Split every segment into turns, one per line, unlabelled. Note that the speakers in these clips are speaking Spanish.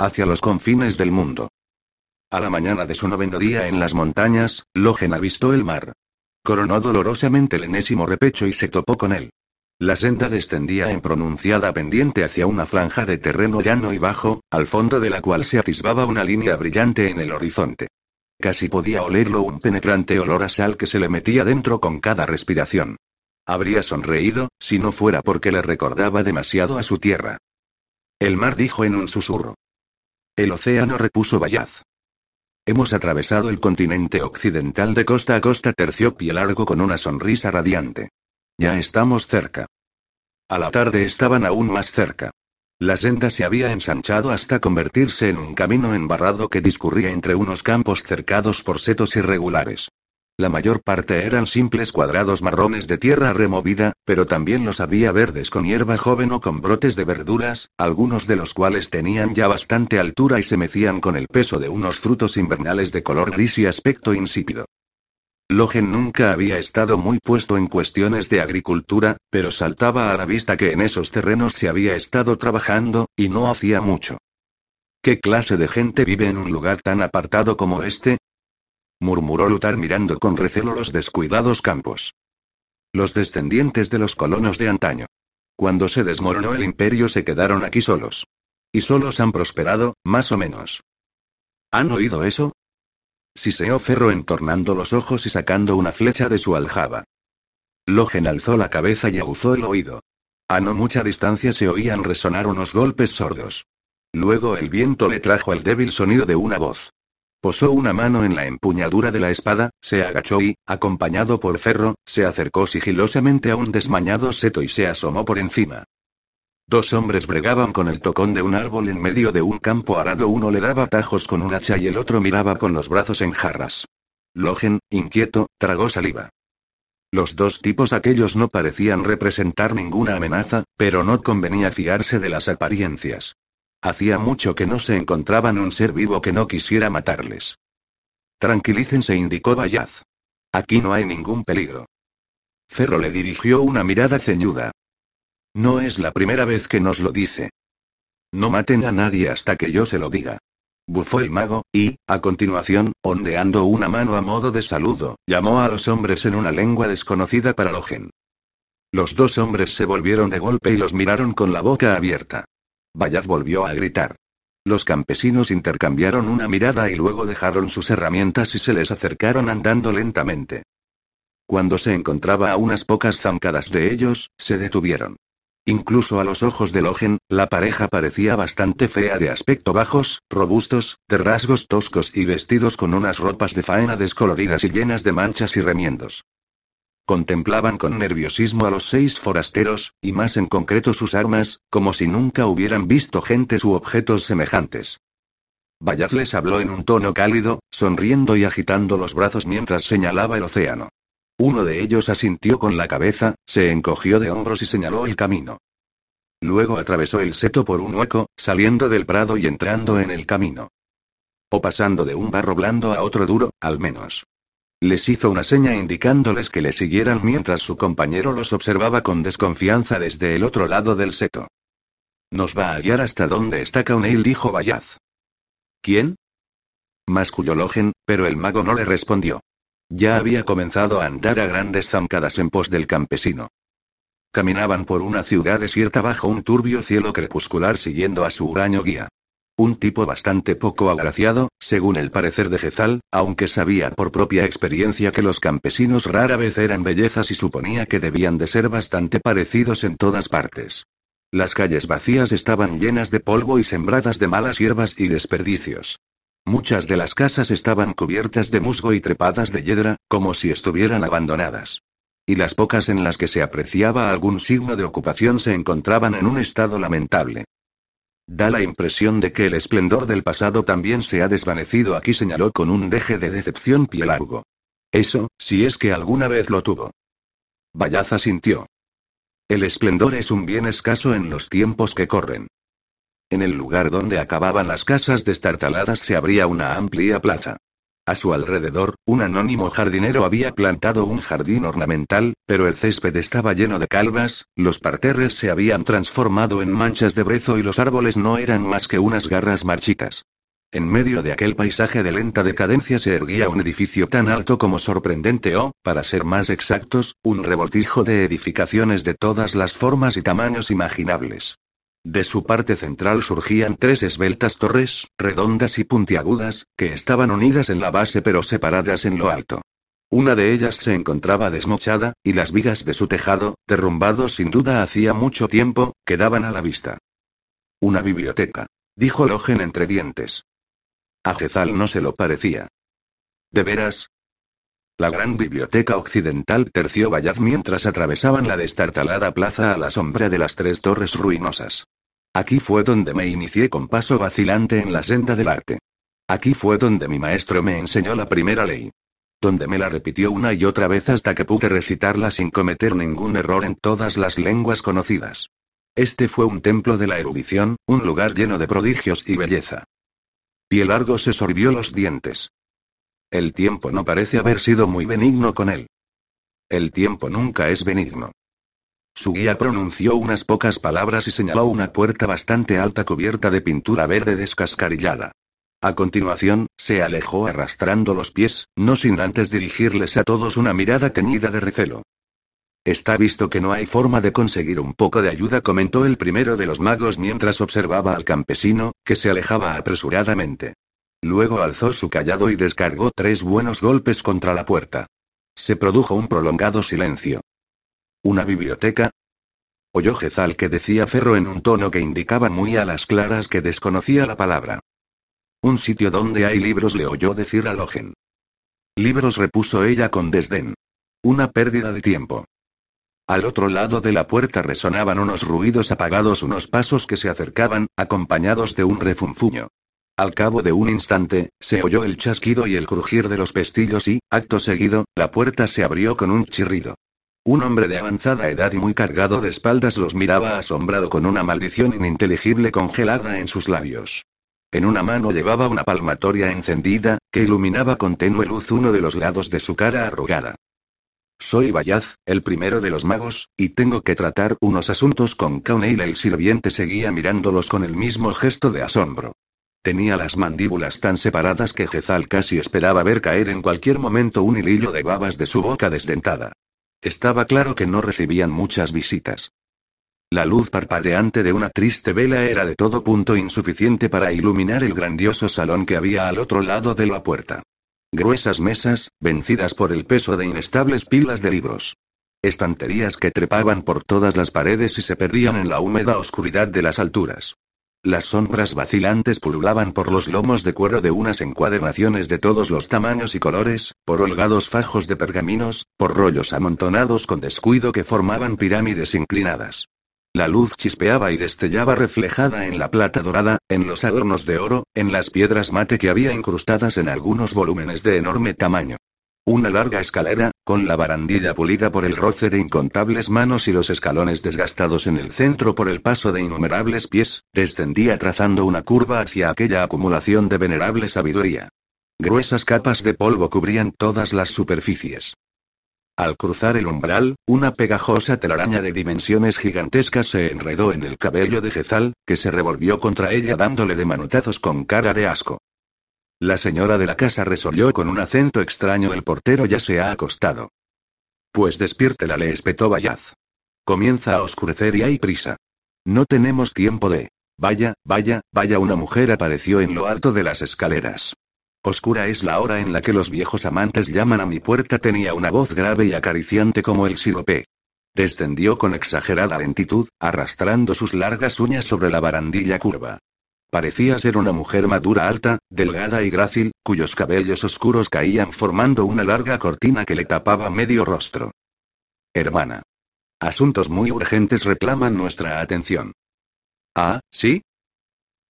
Hacia los confines del mundo. A la mañana de su noveno día en las montañas, Logen avistó el mar. Coronó dolorosamente el enésimo repecho y se topó con él. La senda descendía en pronunciada pendiente hacia una franja de terreno llano y bajo, al fondo de la cual se atisbaba una línea brillante en el horizonte. Casi podía olerlo un penetrante olor a sal que se le metía dentro con cada respiración. Habría sonreído, si no fuera porque le recordaba demasiado a su tierra. El mar dijo en un susurro. El océano repuso Bayaz. Hemos atravesado el continente occidental de costa a costa terciopilargo con una sonrisa radiante. Ya estamos cerca. A la tarde estaban aún más cerca. La senda se había ensanchado hasta convertirse en un camino embarrado que discurría entre unos campos cercados por setos irregulares. La mayor parte eran simples cuadrados marrones de tierra removida, pero también los había verdes con hierba joven o con brotes de verduras, algunos de los cuales tenían ya bastante altura y se mecían con el peso de unos frutos invernales de color gris y aspecto insípido. Logen nunca había estado muy puesto en cuestiones de agricultura, pero saltaba a la vista que en esos terrenos se había estado trabajando, y no hacía mucho. ¿Qué clase de gente vive en un lugar tan apartado como este? Murmuró Lutar mirando con recelo los descuidados campos. Los descendientes de los colonos de antaño. Cuando se desmoronó el imperio se quedaron aquí solos. Y solos han prosperado, más o menos. ¿Han oído eso? Siseó Ferro entornando los ojos y sacando una flecha de su aljaba. Logen alzó la cabeza y aguzó el oído. A no mucha distancia se oían resonar unos golpes sordos. Luego el viento le trajo el débil sonido de una voz. Posó una mano en la empuñadura de la espada, se agachó y, acompañado por Ferro, se acercó sigilosamente a un desmañado seto y se asomó por encima. Dos hombres bregaban con el tocón de un árbol en medio de un campo arado. Uno le daba tajos con un hacha y el otro miraba con los brazos en jarras. Logen, inquieto, tragó saliva. Los dos tipos aquellos no parecían representar ninguna amenaza, pero no convenía fiarse de las apariencias. Hacía mucho que no se encontraban un ser vivo que no quisiera matarles. Tranquilícense, indicó Bayaz. Aquí no hay ningún peligro. Ferro le dirigió una mirada ceñuda. No es la primera vez que nos lo dice. No maten a nadie hasta que yo se lo diga. Bufó el mago, y, a continuación, ondeando una mano a modo de saludo, llamó a los hombres en una lengua desconocida para Logen. Los dos hombres se volvieron de golpe y los miraron con la boca abierta. Bayaz volvió a gritar. Los campesinos intercambiaron una mirada y luego dejaron sus herramientas y se les acercaron andando lentamente. Cuando se encontraba a unas pocas zancadas de ellos, se detuvieron. Incluso a los ojos de Logen, la pareja parecía bastante fea de aspecto bajos, robustos, de rasgos toscos y vestidos con unas ropas de faena descoloridas y llenas de manchas y remiendos. Contemplaban con nerviosismo a los seis forasteros, y más en concreto sus armas, como si nunca hubieran visto gentes u objetos semejantes. Bayaz les habló en un tono cálido, sonriendo y agitando los brazos mientras señalaba el océano. Uno de ellos asintió con la cabeza, se encogió de hombros y señaló el camino. Luego atravesó el seto por un hueco, saliendo del prado y entrando en el camino. O pasando de un barro blando a otro duro, al menos. Les hizo una seña indicándoles que le siguieran mientras su compañero los observaba con desconfianza desde el otro lado del seto. Nos va a guiar hasta donde está Kauneil, dijo Bayaz. ¿Quién? Masculló pero el mago no le respondió. Ya había comenzado a andar a grandes zancadas en pos del campesino. Caminaban por una ciudad desierta bajo un turbio cielo crepuscular siguiendo a su huraño guía. Un tipo bastante poco agraciado, según el parecer de Jezal, aunque sabía por propia experiencia que los campesinos rara vez eran bellezas y suponía que debían de ser bastante parecidos en todas partes. Las calles vacías estaban llenas de polvo y sembradas de malas hierbas y desperdicios. Muchas de las casas estaban cubiertas de musgo y trepadas de hiedra, como si estuvieran abandonadas. Y las pocas en las que se apreciaba algún signo de ocupación se encontraban en un estado lamentable. Da la impresión de que el esplendor del pasado también se ha desvanecido aquí, señaló con un deje de decepción Pielargo. Eso, si es que alguna vez lo tuvo. Vallaza sintió. El esplendor es un bien escaso en los tiempos que corren. En el lugar donde acababan las casas destartaladas se abría una amplia plaza. A su alrededor, un anónimo jardinero había plantado un jardín ornamental, pero el césped estaba lleno de calvas, los parterres se habían transformado en manchas de brezo y los árboles no eran más que unas garras marchitas. En medio de aquel paisaje de lenta decadencia se erguía un edificio tan alto como sorprendente o, para ser más exactos, un revoltijo de edificaciones de todas las formas y tamaños imaginables. De su parte central surgían tres esbeltas torres, redondas y puntiagudas, que estaban unidas en la base pero separadas en lo alto. Una de ellas se encontraba desmochada, y las vigas de su tejado, derrumbados sin duda hacía mucho tiempo, quedaban a la vista. Una biblioteca. Dijo Logen entre dientes. A Jezal no se lo parecía. ¿De veras? La gran biblioteca occidental terció Vallaz mientras atravesaban la destartalada plaza a la sombra de las tres torres ruinosas. Aquí fue donde me inicié con paso vacilante en la senda del arte. Aquí fue donde mi maestro me enseñó la primera ley. Donde me la repitió una y otra vez hasta que pude recitarla sin cometer ningún error en todas las lenguas conocidas. Este fue un templo de la erudición, un lugar lleno de prodigios y belleza. el Largo se sorbió los dientes. El tiempo no parece haber sido muy benigno con él. El tiempo nunca es benigno. Su guía pronunció unas pocas palabras y señaló una puerta bastante alta cubierta de pintura verde descascarillada. A continuación, se alejó arrastrando los pies, no sin antes dirigirles a todos una mirada teñida de recelo. Está visto que no hay forma de conseguir un poco de ayuda, comentó el primero de los magos mientras observaba al campesino, que se alejaba apresuradamente. Luego alzó su callado y descargó tres buenos golpes contra la puerta. Se produjo un prolongado silencio. ¿Una biblioteca? Oyó Jezal que decía Ferro en un tono que indicaba muy a las claras que desconocía la palabra. Un sitio donde hay libros, le oyó decir a Logen. Libros, repuso ella con desdén. Una pérdida de tiempo. Al otro lado de la puerta resonaban unos ruidos apagados, unos pasos que se acercaban, acompañados de un refunfuño. Al cabo de un instante, se oyó el chasquido y el crujir de los pestillos y, acto seguido, la puerta se abrió con un chirrido. Un hombre de avanzada edad y muy cargado de espaldas los miraba asombrado con una maldición ininteligible congelada en sus labios. En una mano llevaba una palmatoria encendida, que iluminaba con tenue luz uno de los lados de su cara arrugada. Soy Bayaz, el primero de los magos, y tengo que tratar unos asuntos con Kauneil. El sirviente seguía mirándolos con el mismo gesto de asombro. Tenía las mandíbulas tan separadas que Jezal casi esperaba ver caer en cualquier momento un hilillo de babas de su boca desdentada. Estaba claro que no recibían muchas visitas. La luz parpadeante de una triste vela era de todo punto insuficiente para iluminar el grandioso salón que había al otro lado de la puerta. Gruesas mesas, vencidas por el peso de inestables pilas de libros. Estanterías que trepaban por todas las paredes y se perdían en la húmeda oscuridad de las alturas. Las sombras vacilantes pululaban por los lomos de cuero de unas encuadernaciones de todos los tamaños y colores, por holgados fajos de pergaminos, por rollos amontonados con descuido que formaban pirámides inclinadas. La luz chispeaba y destellaba reflejada en la plata dorada, en los adornos de oro, en las piedras mate que había incrustadas en algunos volúmenes de enorme tamaño. Una larga escalera, con la barandilla pulida por el roce de incontables manos y los escalones desgastados en el centro por el paso de innumerables pies, descendía trazando una curva hacia aquella acumulación de venerable sabiduría. Gruesas capas de polvo cubrían todas las superficies. Al cruzar el umbral, una pegajosa telaraña de dimensiones gigantescas se enredó en el cabello de Jezal, que se revolvió contra ella dándole de manotazos con cara de asco. La señora de la casa resolvió con un acento extraño. El portero ya se ha acostado. Pues despiértela, le espetó Bayaz. Comienza a oscurecer y hay prisa. No tenemos tiempo de. Vaya, vaya, vaya, una mujer apareció en lo alto de las escaleras. Oscura es la hora en la que los viejos amantes llaman a mi puerta. Tenía una voz grave y acariciante como el sirope. Descendió con exagerada lentitud, arrastrando sus largas uñas sobre la barandilla curva. Parecía ser una mujer madura alta, delgada y grácil, cuyos cabellos oscuros caían formando una larga cortina que le tapaba medio rostro. Hermana. Asuntos muy urgentes reclaman nuestra atención. Ah, ¿sí?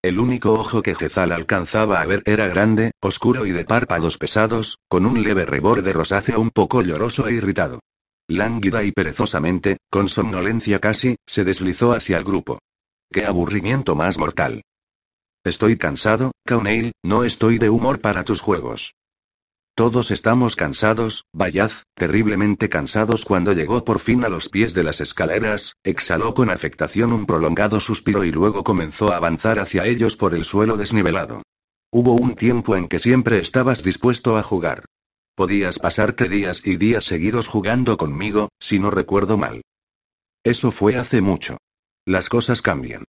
El único ojo que Jezal alcanzaba a ver era grande, oscuro y de párpados pesados, con un leve reborde rosáceo un poco lloroso e irritado. Lánguida y perezosamente, con somnolencia casi, se deslizó hacia el grupo. ¡Qué aburrimiento más mortal! Estoy cansado, Kauneil, no estoy de humor para tus juegos. Todos estamos cansados, Bayaz, terriblemente cansados cuando llegó por fin a los pies de las escaleras, exhaló con afectación un prolongado suspiro y luego comenzó a avanzar hacia ellos por el suelo desnivelado. Hubo un tiempo en que siempre estabas dispuesto a jugar. Podías pasarte días y días seguidos jugando conmigo, si no recuerdo mal. Eso fue hace mucho. Las cosas cambian.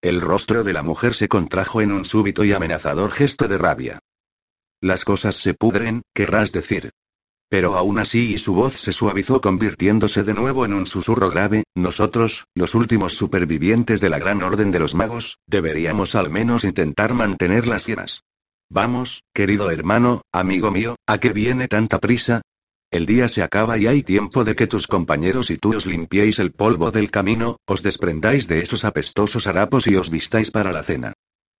El rostro de la mujer se contrajo en un súbito y amenazador gesto de rabia. Las cosas se pudren, querrás decir. Pero aún así y su voz se suavizó convirtiéndose de nuevo en un susurro grave, nosotros, los últimos supervivientes de la Gran Orden de los Magos, deberíamos al menos intentar mantener las cienas. Vamos, querido hermano, amigo mío, ¿a qué viene tanta prisa? El día se acaba y hay tiempo de que tus compañeros y tú os limpiéis el polvo del camino, os desprendáis de esos apestosos harapos y os vistáis para la cena.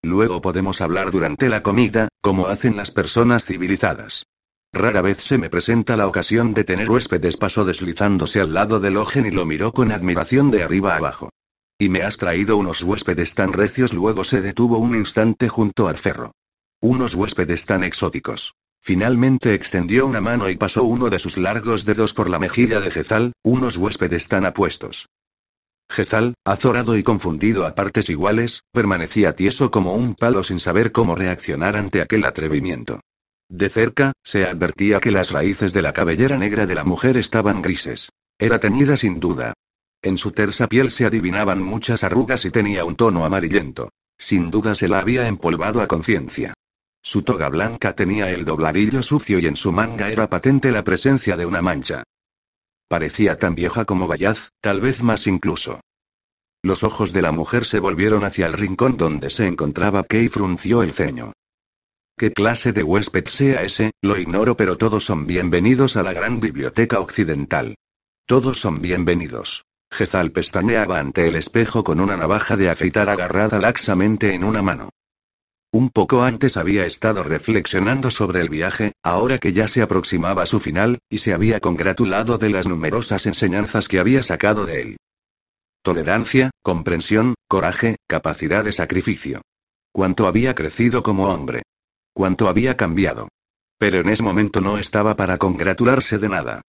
Luego podemos hablar durante la comida, como hacen las personas civilizadas. Rara vez se me presenta la ocasión de tener huéspedes, pasó deslizándose al lado del Ogen y lo miró con admiración de arriba abajo. Y me has traído unos huéspedes tan recios, luego se detuvo un instante junto al ferro. Unos huéspedes tan exóticos. Finalmente extendió una mano y pasó uno de sus largos dedos por la mejilla de Jezal, unos huéspedes tan apuestos. Jezal, azorado y confundido a partes iguales, permanecía tieso como un palo sin saber cómo reaccionar ante aquel atrevimiento. De cerca, se advertía que las raíces de la cabellera negra de la mujer estaban grises. Era teñida sin duda. En su tersa piel se adivinaban muchas arrugas y tenía un tono amarillento. Sin duda se la había empolvado a conciencia. Su toga blanca tenía el dobladillo sucio y en su manga era patente la presencia de una mancha. Parecía tan vieja como Bayaz, tal vez más incluso. Los ojos de la mujer se volvieron hacia el rincón donde se encontraba Kay frunció el ceño. ¿Qué clase de huésped sea ese? Lo ignoro, pero todos son bienvenidos a la gran biblioteca occidental. Todos son bienvenidos. Jezal pestañeaba ante el espejo con una navaja de afeitar agarrada laxamente en una mano. Un poco antes había estado reflexionando sobre el viaje, ahora que ya se aproximaba su final, y se había congratulado de las numerosas enseñanzas que había sacado de él. Tolerancia, comprensión, coraje, capacidad de sacrificio. Cuánto había crecido como hombre. Cuánto había cambiado. Pero en ese momento no estaba para congratularse de nada.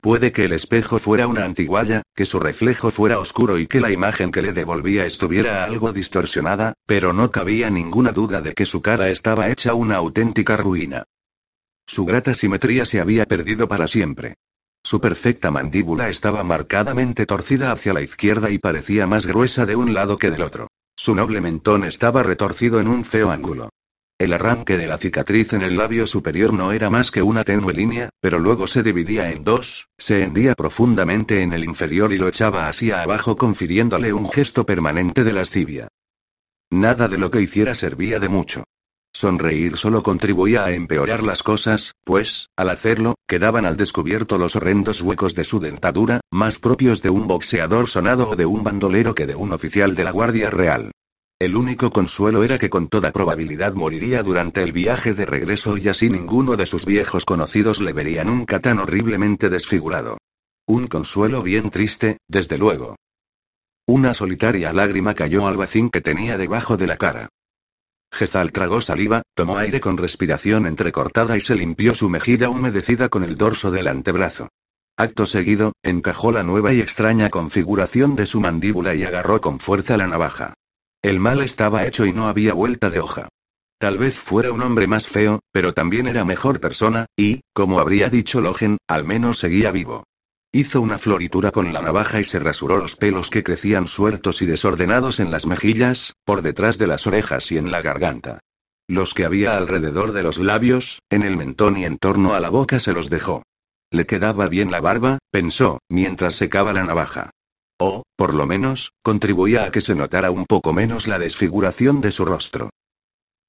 Puede que el espejo fuera una antiguaya, que su reflejo fuera oscuro y que la imagen que le devolvía estuviera algo distorsionada, pero no cabía ninguna duda de que su cara estaba hecha una auténtica ruina. Su grata simetría se había perdido para siempre. Su perfecta mandíbula estaba marcadamente torcida hacia la izquierda y parecía más gruesa de un lado que del otro. Su noble mentón estaba retorcido en un feo ángulo. El arranque de la cicatriz en el labio superior no era más que una tenue línea, pero luego se dividía en dos, se hendía profundamente en el inferior y lo echaba hacia abajo confiriéndole un gesto permanente de lascivia. Nada de lo que hiciera servía de mucho. Sonreír solo contribuía a empeorar las cosas, pues, al hacerlo, quedaban al descubierto los horrendos huecos de su dentadura, más propios de un boxeador sonado o de un bandolero que de un oficial de la Guardia Real. El único consuelo era que con toda probabilidad moriría durante el viaje de regreso y así ninguno de sus viejos conocidos le vería nunca tan horriblemente desfigurado. Un consuelo bien triste, desde luego. Una solitaria lágrima cayó al vacín que tenía debajo de la cara. Jezal tragó saliva, tomó aire con respiración entrecortada y se limpió su mejilla humedecida con el dorso del antebrazo. Acto seguido, encajó la nueva y extraña configuración de su mandíbula y agarró con fuerza la navaja. El mal estaba hecho y no había vuelta de hoja. Tal vez fuera un hombre más feo, pero también era mejor persona, y, como habría dicho Logen, al menos seguía vivo. Hizo una floritura con la navaja y se rasuró los pelos que crecían sueltos y desordenados en las mejillas, por detrás de las orejas y en la garganta. Los que había alrededor de los labios, en el mentón y en torno a la boca se los dejó. Le quedaba bien la barba, pensó, mientras secaba la navaja. O, por lo menos, contribuía a que se notara un poco menos la desfiguración de su rostro.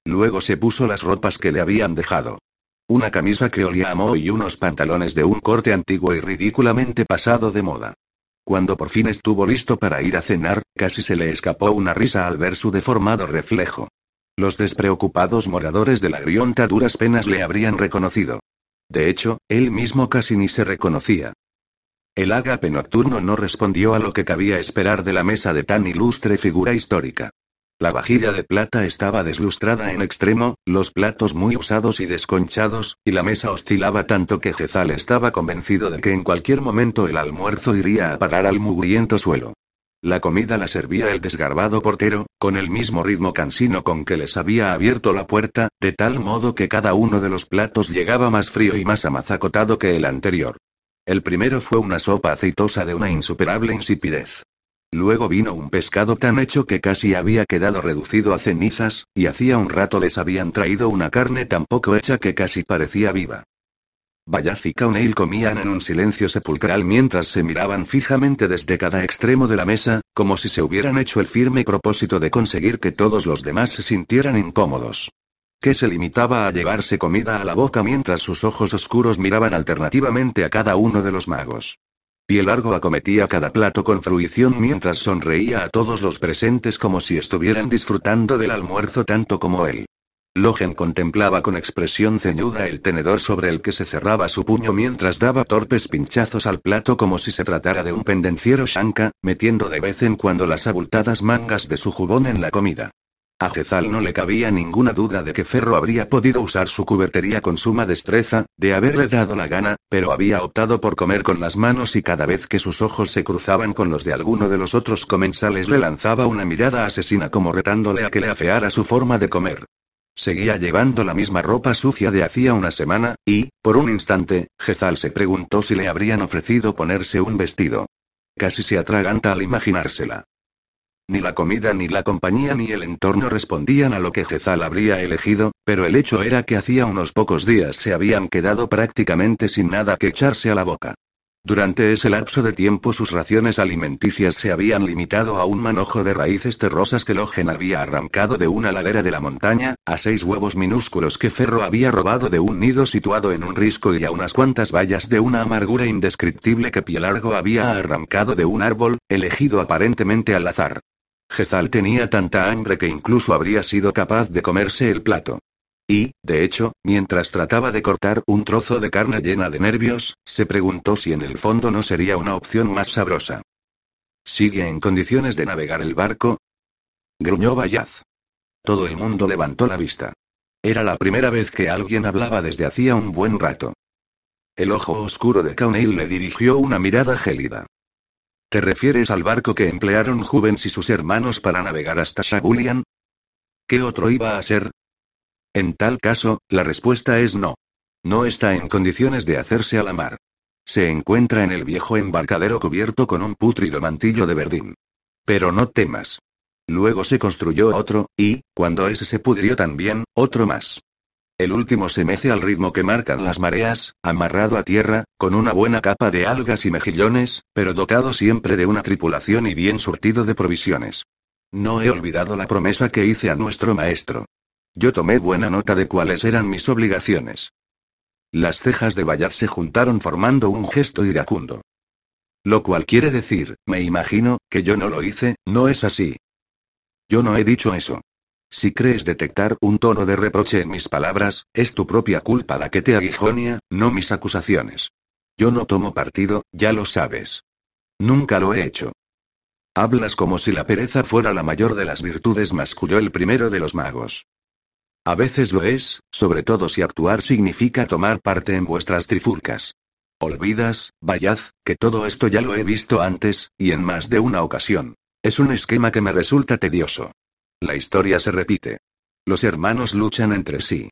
Luego se puso las ropas que le habían dejado. Una camisa que olía a moho y unos pantalones de un corte antiguo y ridículamente pasado de moda. Cuando por fin estuvo listo para ir a cenar, casi se le escapó una risa al ver su deformado reflejo. Los despreocupados moradores de la grionta duras penas le habrían reconocido. De hecho, él mismo casi ni se reconocía. El ágape nocturno no respondió a lo que cabía esperar de la mesa de tan ilustre figura histórica. La vajilla de plata estaba deslustrada en extremo, los platos muy usados y desconchados, y la mesa oscilaba tanto que Jezal estaba convencido de que en cualquier momento el almuerzo iría a parar al mugriento suelo. La comida la servía el desgarbado portero, con el mismo ritmo cansino con que les había abierto la puerta, de tal modo que cada uno de los platos llegaba más frío y más amazacotado que el anterior. El primero fue una sopa aceitosa de una insuperable insipidez. Luego vino un pescado tan hecho que casi había quedado reducido a cenizas, y hacía un rato les habían traído una carne tan poco hecha que casi parecía viva. Bayaz y Kauneil comían en un silencio sepulcral mientras se miraban fijamente desde cada extremo de la mesa, como si se hubieran hecho el firme propósito de conseguir que todos los demás se sintieran incómodos. Que se limitaba a llevarse comida a la boca mientras sus ojos oscuros miraban alternativamente a cada uno de los magos. Y el largo acometía cada plato con fruición mientras sonreía a todos los presentes como si estuvieran disfrutando del almuerzo tanto como él. Logen contemplaba con expresión ceñuda el tenedor sobre el que se cerraba su puño mientras daba torpes pinchazos al plato como si se tratara de un pendenciero shanka, metiendo de vez en cuando las abultadas mangas de su jubón en la comida. A Jezal no le cabía ninguna duda de que Ferro habría podido usar su cubertería con suma destreza, de haberle dado la gana, pero había optado por comer con las manos y cada vez que sus ojos se cruzaban con los de alguno de los otros comensales le lanzaba una mirada asesina como retándole a que le afeara su forma de comer. Seguía llevando la misma ropa sucia de hacía una semana, y, por un instante, Jezal se preguntó si le habrían ofrecido ponerse un vestido. Casi se atraganta al imaginársela. Ni la comida ni la compañía ni el entorno respondían a lo que Jezal habría elegido, pero el hecho era que hacía unos pocos días se habían quedado prácticamente sin nada que echarse a la boca. Durante ese lapso de tiempo sus raciones alimenticias se habían limitado a un manojo de raíces terrosas que Logen había arrancado de una ladera de la montaña, a seis huevos minúsculos que Ferro había robado de un nido situado en un risco y a unas cuantas bayas de una amargura indescriptible que Pielargo había arrancado de un árbol, elegido aparentemente al azar. Jezal tenía tanta hambre que incluso habría sido capaz de comerse el plato. Y, de hecho, mientras trataba de cortar un trozo de carne llena de nervios, se preguntó si en el fondo no sería una opción más sabrosa. ¿Sigue en condiciones de navegar el barco? Gruñó Bayaz. Todo el mundo levantó la vista. Era la primera vez que alguien hablaba desde hacía un buen rato. El ojo oscuro de Cauneil le dirigió una mirada gélida. ¿Te refieres al barco que emplearon Juvens y sus hermanos para navegar hasta Shabulian? ¿Qué otro iba a ser? En tal caso, la respuesta es no. No está en condiciones de hacerse a la mar. Se encuentra en el viejo embarcadero cubierto con un pútrido mantillo de verdín. Pero no temas. Luego se construyó otro, y, cuando ese se pudrió también, otro más. El último se mece al ritmo que marcan las mareas, amarrado a tierra, con una buena capa de algas y mejillones, pero dotado siempre de una tripulación y bien surtido de provisiones. No he olvidado la promesa que hice a nuestro maestro. Yo tomé buena nota de cuáles eran mis obligaciones. Las cejas de Bayard se juntaron formando un gesto iracundo. Lo cual quiere decir, me imagino, que yo no lo hice, ¿no es así? Yo no he dicho eso. Si crees detectar un tono de reproche en mis palabras, es tu propia culpa la que te aguijonia, no mis acusaciones. Yo no tomo partido, ya lo sabes. Nunca lo he hecho. Hablas como si la pereza fuera la mayor de las virtudes, masculló el primero de los magos. A veces lo es, sobre todo si actuar significa tomar parte en vuestras trifulcas. Olvidas, Bayaz, que todo esto ya lo he visto antes, y en más de una ocasión. Es un esquema que me resulta tedioso. La historia se repite. Los hermanos luchan entre sí.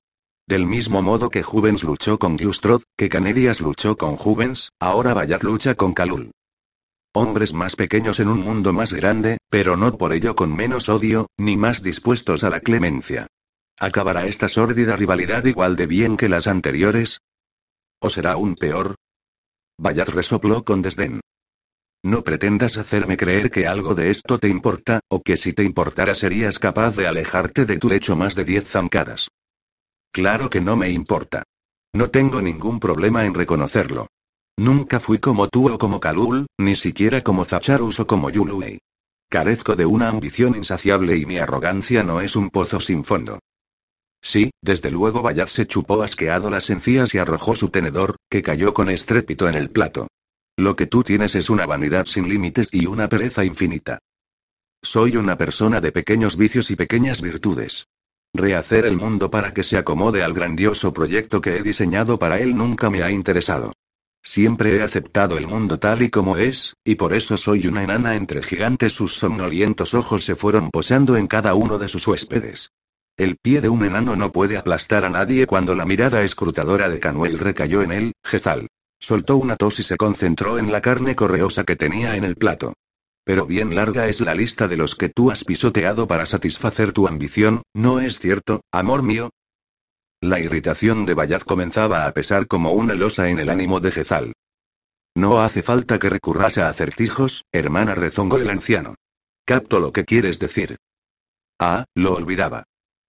Del mismo modo que Juvens luchó con Glustrod, que Canedias luchó con Juvens, ahora Bayat lucha con Kalul. Hombres más pequeños en un mundo más grande, pero no por ello con menos odio, ni más dispuestos a la clemencia. ¿Acabará esta sórdida rivalidad igual de bien que las anteriores? ¿O será aún peor? Bayat resopló con desdén. No pretendas hacerme creer que algo de esto te importa, o que si te importara serías capaz de alejarte de tu lecho más de diez zancadas. Claro que no me importa. No tengo ningún problema en reconocerlo. Nunca fui como tú o como Kalul, ni siquiera como Zacharus o como Yuluei. Carezco de una ambición insaciable y mi arrogancia no es un pozo sin fondo. Sí, desde luego Bayard se chupó asqueado las encías y arrojó su tenedor, que cayó con estrépito en el plato. Lo que tú tienes es una vanidad sin límites y una pereza infinita. Soy una persona de pequeños vicios y pequeñas virtudes. Rehacer el mundo para que se acomode al grandioso proyecto que he diseñado para él nunca me ha interesado. Siempre he aceptado el mundo tal y como es, y por eso soy una enana entre gigantes. Sus somnolientos ojos se fueron posando en cada uno de sus huéspedes. El pie de un enano no puede aplastar a nadie cuando la mirada escrutadora de Canuel recayó en él, Jezal. Soltó una tos y se concentró en la carne correosa que tenía en el plato. Pero bien larga es la lista de los que tú has pisoteado para satisfacer tu ambición, ¿no es cierto, amor mío? La irritación de Bayat comenzaba a pesar como una losa en el ánimo de Jezal. No hace falta que recurras a acertijos, hermana rezongó el anciano. Capto lo que quieres decir. Ah, lo olvidaba.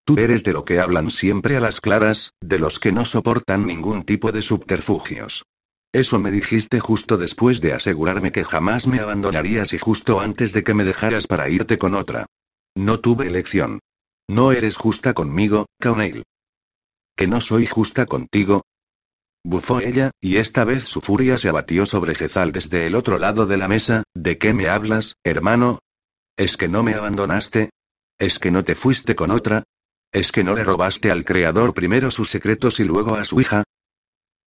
Tú eres de lo que hablan siempre a las claras, de los que no soportan ningún tipo de subterfugios. Eso me dijiste justo después de asegurarme que jamás me abandonarías y justo antes de que me dejaras para irte con otra. No tuve elección. No eres justa conmigo, Kauneil que no soy justa contigo? Bufó ella, y esta vez su furia se abatió sobre Jezal desde el otro lado de la mesa. ¿De qué me hablas, hermano? ¿Es que no me abandonaste? ¿Es que no te fuiste con otra? ¿Es que no le robaste al Creador primero sus secretos y luego a su hija?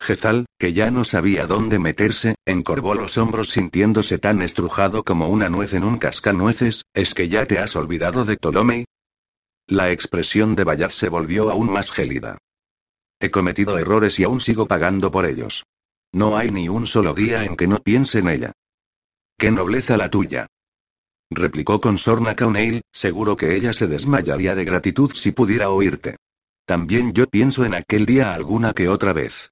Jezal, que ya no sabía dónde meterse, encorvó los hombros sintiéndose tan estrujado como una nuez en un cascanueces, ¿es que ya te has olvidado de Ptolomei? La expresión de Bayard se volvió aún más gélida. He cometido errores y aún sigo pagando por ellos. No hay ni un solo día en que no piense en ella. ¡Qué nobleza la tuya! replicó con sorna O'Neill, seguro que ella se desmayaría de gratitud si pudiera oírte. También yo pienso en aquel día alguna que otra vez.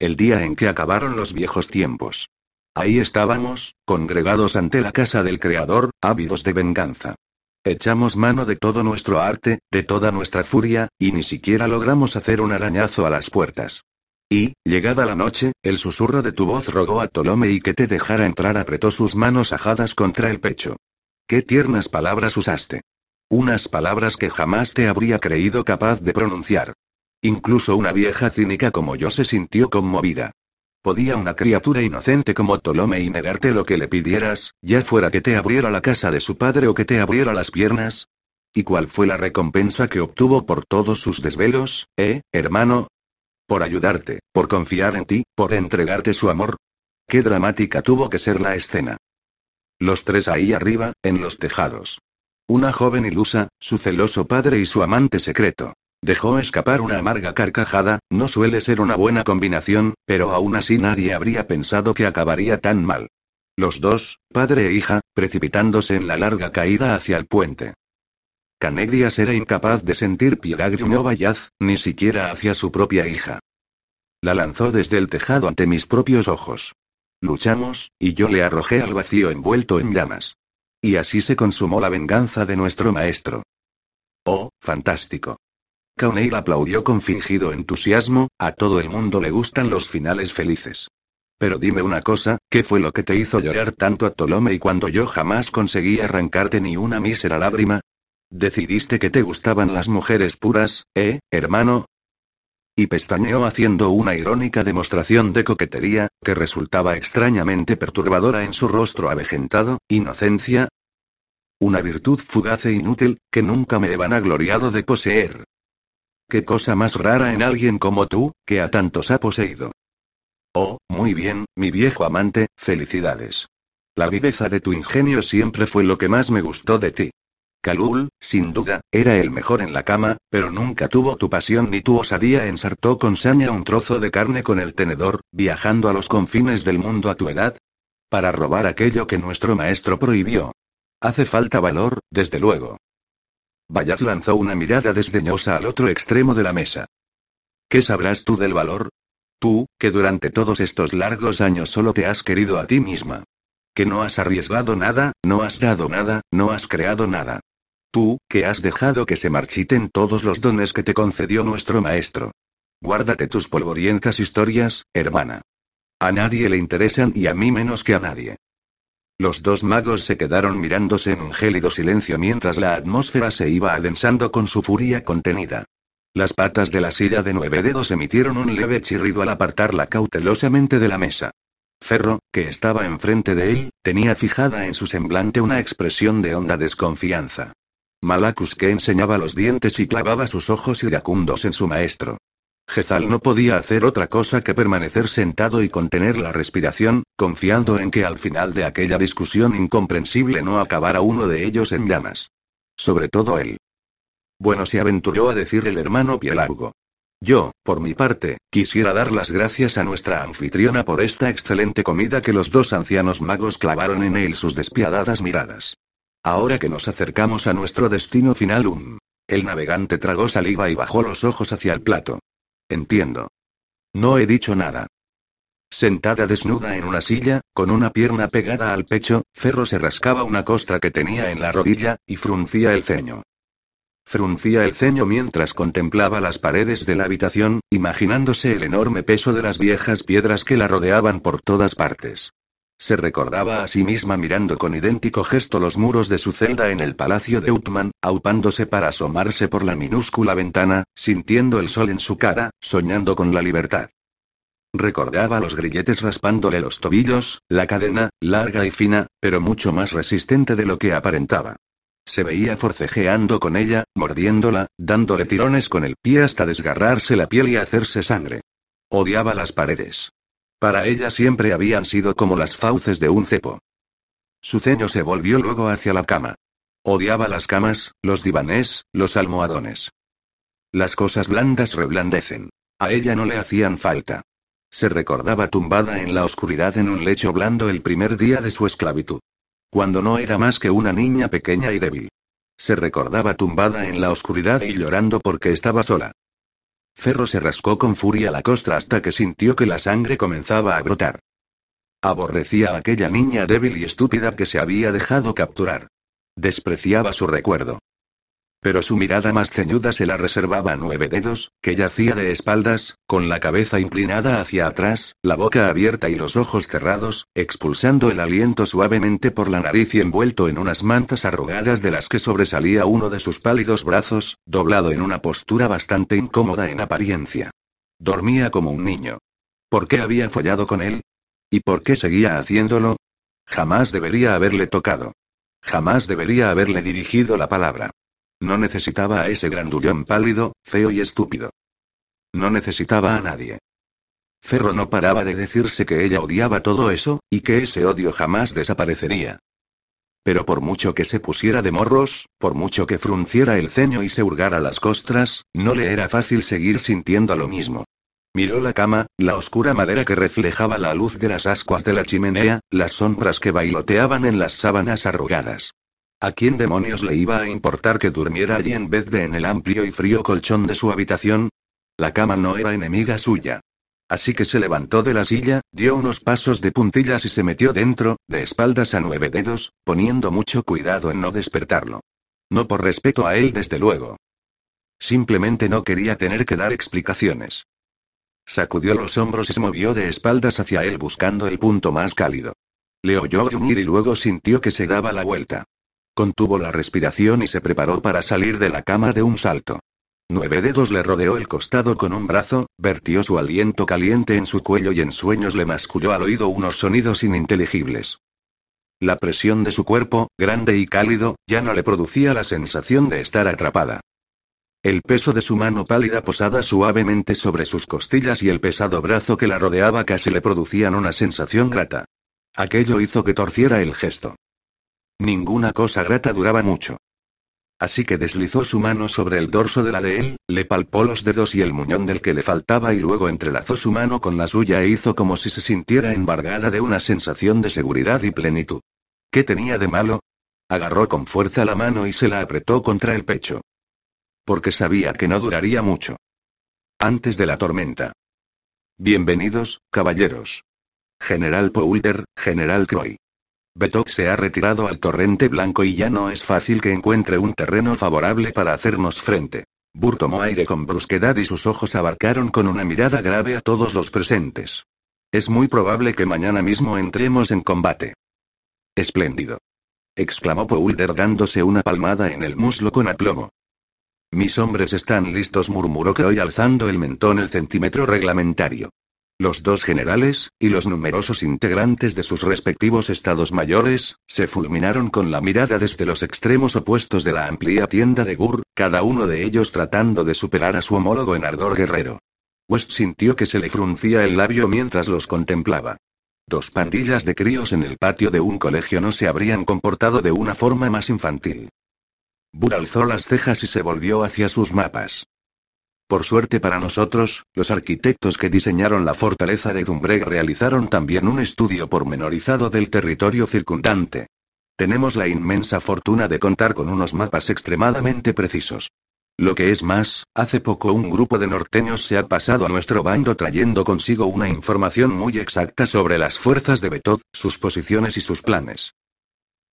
El día en que acabaron los viejos tiempos. Ahí estábamos, congregados ante la casa del Creador, ávidos de venganza. Echamos mano de todo nuestro arte, de toda nuestra furia, y ni siquiera logramos hacer un arañazo a las puertas. Y, llegada la noche, el susurro de tu voz rogó a Ptolomei que te dejara entrar, apretó sus manos ajadas contra el pecho. Qué tiernas palabras usaste. Unas palabras que jamás te habría creído capaz de pronunciar. Incluso una vieja cínica como yo se sintió conmovida. ¿Podía una criatura inocente como Ptolomei negarte lo que le pidieras, ya fuera que te abriera la casa de su padre o que te abriera las piernas? ¿Y cuál fue la recompensa que obtuvo por todos sus desvelos, eh, hermano? Por ayudarte, por confiar en ti, por entregarte su amor. Qué dramática tuvo que ser la escena. Los tres ahí arriba, en los tejados. Una joven ilusa, su celoso padre y su amante secreto. Dejó escapar una amarga carcajada, no suele ser una buena combinación, pero aún así nadie habría pensado que acabaría tan mal. Los dos, padre e hija, precipitándose en la larga caída hacia el puente. Canedias era incapaz de sentir piedad gruñó Bayaz, ni siquiera hacia su propia hija. La lanzó desde el tejado ante mis propios ojos. Luchamos, y yo le arrojé al vacío envuelto en llamas. Y así se consumó la venganza de nuestro maestro. Oh, fantástico. O'Neill aplaudió con fingido entusiasmo, a todo el mundo le gustan los finales felices. Pero dime una cosa, ¿qué fue lo que te hizo llorar tanto a Ptolomei cuando yo jamás conseguí arrancarte ni una mísera lágrima? ¿Decidiste que te gustaban las mujeres puras, eh, hermano? Y pestañeó haciendo una irónica demostración de coquetería, que resultaba extrañamente perturbadora en su rostro avejentado, inocencia. Una virtud fugaz e inútil, que nunca me he vanagloriado de poseer. Qué cosa más rara en alguien como tú, que a tantos ha poseído. Oh, muy bien, mi viejo amante, felicidades. La viveza de tu ingenio siempre fue lo que más me gustó de ti. Kalul, sin duda, era el mejor en la cama, pero nunca tuvo tu pasión ni tu osadía. Ensartó con saña un trozo de carne con el tenedor, viajando a los confines del mundo a tu edad. Para robar aquello que nuestro maestro prohibió. Hace falta valor, desde luego. Bayat lanzó una mirada desdeñosa al otro extremo de la mesa. ¿Qué sabrás tú del valor? Tú, que durante todos estos largos años solo te has querido a ti misma. Que no has arriesgado nada, no has dado nada, no has creado nada. Tú, que has dejado que se marchiten todos los dones que te concedió nuestro maestro. Guárdate tus polvorientas historias, hermana. A nadie le interesan y a mí menos que a nadie. Los dos magos se quedaron mirándose en un gélido silencio mientras la atmósfera se iba adensando con su furia contenida. Las patas de la silla de nueve dedos emitieron un leve chirrido al apartarla cautelosamente de la mesa. Ferro, que estaba enfrente de él, tenía fijada en su semblante una expresión de honda desconfianza. Malacus que enseñaba los dientes y clavaba sus ojos iracundos en su maestro. Jezal no podía hacer otra cosa que permanecer sentado y contener la respiración, confiando en que al final de aquella discusión incomprensible no acabara uno de ellos en llamas. Sobre todo él. Bueno, se aventuró a decir el hermano Pielargo. Yo, por mi parte, quisiera dar las gracias a nuestra anfitriona por esta excelente comida que los dos ancianos magos clavaron en él sus despiadadas miradas. Ahora que nos acercamos a nuestro destino final, un... El navegante tragó saliva y bajó los ojos hacia el plato. Entiendo. No he dicho nada. Sentada desnuda en una silla, con una pierna pegada al pecho, Ferro se rascaba una costra que tenía en la rodilla, y fruncía el ceño. Fruncía el ceño mientras contemplaba las paredes de la habitación, imaginándose el enorme peso de las viejas piedras que la rodeaban por todas partes. Se recordaba a sí misma mirando con idéntico gesto los muros de su celda en el palacio de Utman, aupándose para asomarse por la minúscula ventana, sintiendo el sol en su cara, soñando con la libertad. Recordaba los grilletes raspándole los tobillos, la cadena, larga y fina, pero mucho más resistente de lo que aparentaba. Se veía forcejeando con ella, mordiéndola, dándole tirones con el pie hasta desgarrarse la piel y hacerse sangre. Odiaba las paredes. Para ella siempre habían sido como las fauces de un cepo. Su ceño se volvió luego hacia la cama. Odiaba las camas, los divanés, los almohadones. Las cosas blandas reblandecen. A ella no le hacían falta. Se recordaba tumbada en la oscuridad en un lecho blando el primer día de su esclavitud. Cuando no era más que una niña pequeña y débil. Se recordaba tumbada en la oscuridad y llorando porque estaba sola. Ferro se rascó con furia la costra hasta que sintió que la sangre comenzaba a brotar. Aborrecía a aquella niña débil y estúpida que se había dejado capturar. Despreciaba su recuerdo. Pero su mirada más ceñuda se la reservaba nueve dedos, que yacía de espaldas, con la cabeza inclinada hacia atrás, la boca abierta y los ojos cerrados, expulsando el aliento suavemente por la nariz y envuelto en unas mantas arrugadas de las que sobresalía uno de sus pálidos brazos, doblado en una postura bastante incómoda en apariencia. Dormía como un niño. ¿Por qué había follado con él? ¿Y por qué seguía haciéndolo? Jamás debería haberle tocado. Jamás debería haberle dirigido la palabra. No necesitaba a ese grandullón pálido, feo y estúpido. No necesitaba a nadie. Ferro no paraba de decirse que ella odiaba todo eso, y que ese odio jamás desaparecería. Pero por mucho que se pusiera de morros, por mucho que frunciera el ceño y se hurgara las costras, no le era fácil seguir sintiendo lo mismo. Miró la cama, la oscura madera que reflejaba la luz de las ascuas de la chimenea, las sombras que bailoteaban en las sábanas arrugadas. ¿A quién demonios le iba a importar que durmiera allí en vez de en el amplio y frío colchón de su habitación? La cama no era enemiga suya. Así que se levantó de la silla, dio unos pasos de puntillas y se metió dentro, de espaldas a nueve dedos, poniendo mucho cuidado en no despertarlo. No por respeto a él, desde luego. Simplemente no quería tener que dar explicaciones. Sacudió los hombros y se movió de espaldas hacia él buscando el punto más cálido. Le oyó gruñir y luego sintió que se daba la vuelta. Contuvo la respiración y se preparó para salir de la cama de un salto. Nueve dedos le rodeó el costado con un brazo, vertió su aliento caliente en su cuello y en sueños le masculló al oído unos sonidos ininteligibles. La presión de su cuerpo, grande y cálido, ya no le producía la sensación de estar atrapada. El peso de su mano pálida posada suavemente sobre sus costillas y el pesado brazo que la rodeaba casi le producían una sensación grata. Aquello hizo que torciera el gesto. Ninguna cosa grata duraba mucho. Así que deslizó su mano sobre el dorso de la de él, le palpó los dedos y el muñón del que le faltaba y luego entrelazó su mano con la suya e hizo como si se sintiera embargada de una sensación de seguridad y plenitud. ¿Qué tenía de malo? Agarró con fuerza la mano y se la apretó contra el pecho. Porque sabía que no duraría mucho. Antes de la tormenta. Bienvenidos, caballeros. General Poulter, General Croy. Betok se ha retirado al torrente blanco y ya no es fácil que encuentre un terreno favorable para hacernos frente. Bur tomó aire con brusquedad y sus ojos abarcaron con una mirada grave a todos los presentes. Es muy probable que mañana mismo entremos en combate. Espléndido. exclamó Poulder dándose una palmada en el muslo con aplomo. Mis hombres están listos, murmuró Croy alzando el mentón el centímetro reglamentario. Los dos generales, y los numerosos integrantes de sus respectivos estados mayores, se fulminaron con la mirada desde los extremos opuestos de la amplia tienda de Gur, cada uno de ellos tratando de superar a su homólogo en ardor guerrero. West sintió que se le fruncía el labio mientras los contemplaba. Dos pandillas de críos en el patio de un colegio no se habrían comportado de una forma más infantil. Bur alzó las cejas y se volvió hacia sus mapas. Por suerte para nosotros, los arquitectos que diseñaron la fortaleza de Zumbreg realizaron también un estudio pormenorizado del territorio circundante. Tenemos la inmensa fortuna de contar con unos mapas extremadamente precisos. Lo que es más, hace poco un grupo de norteños se ha pasado a nuestro bando trayendo consigo una información muy exacta sobre las fuerzas de Betod, sus posiciones y sus planes.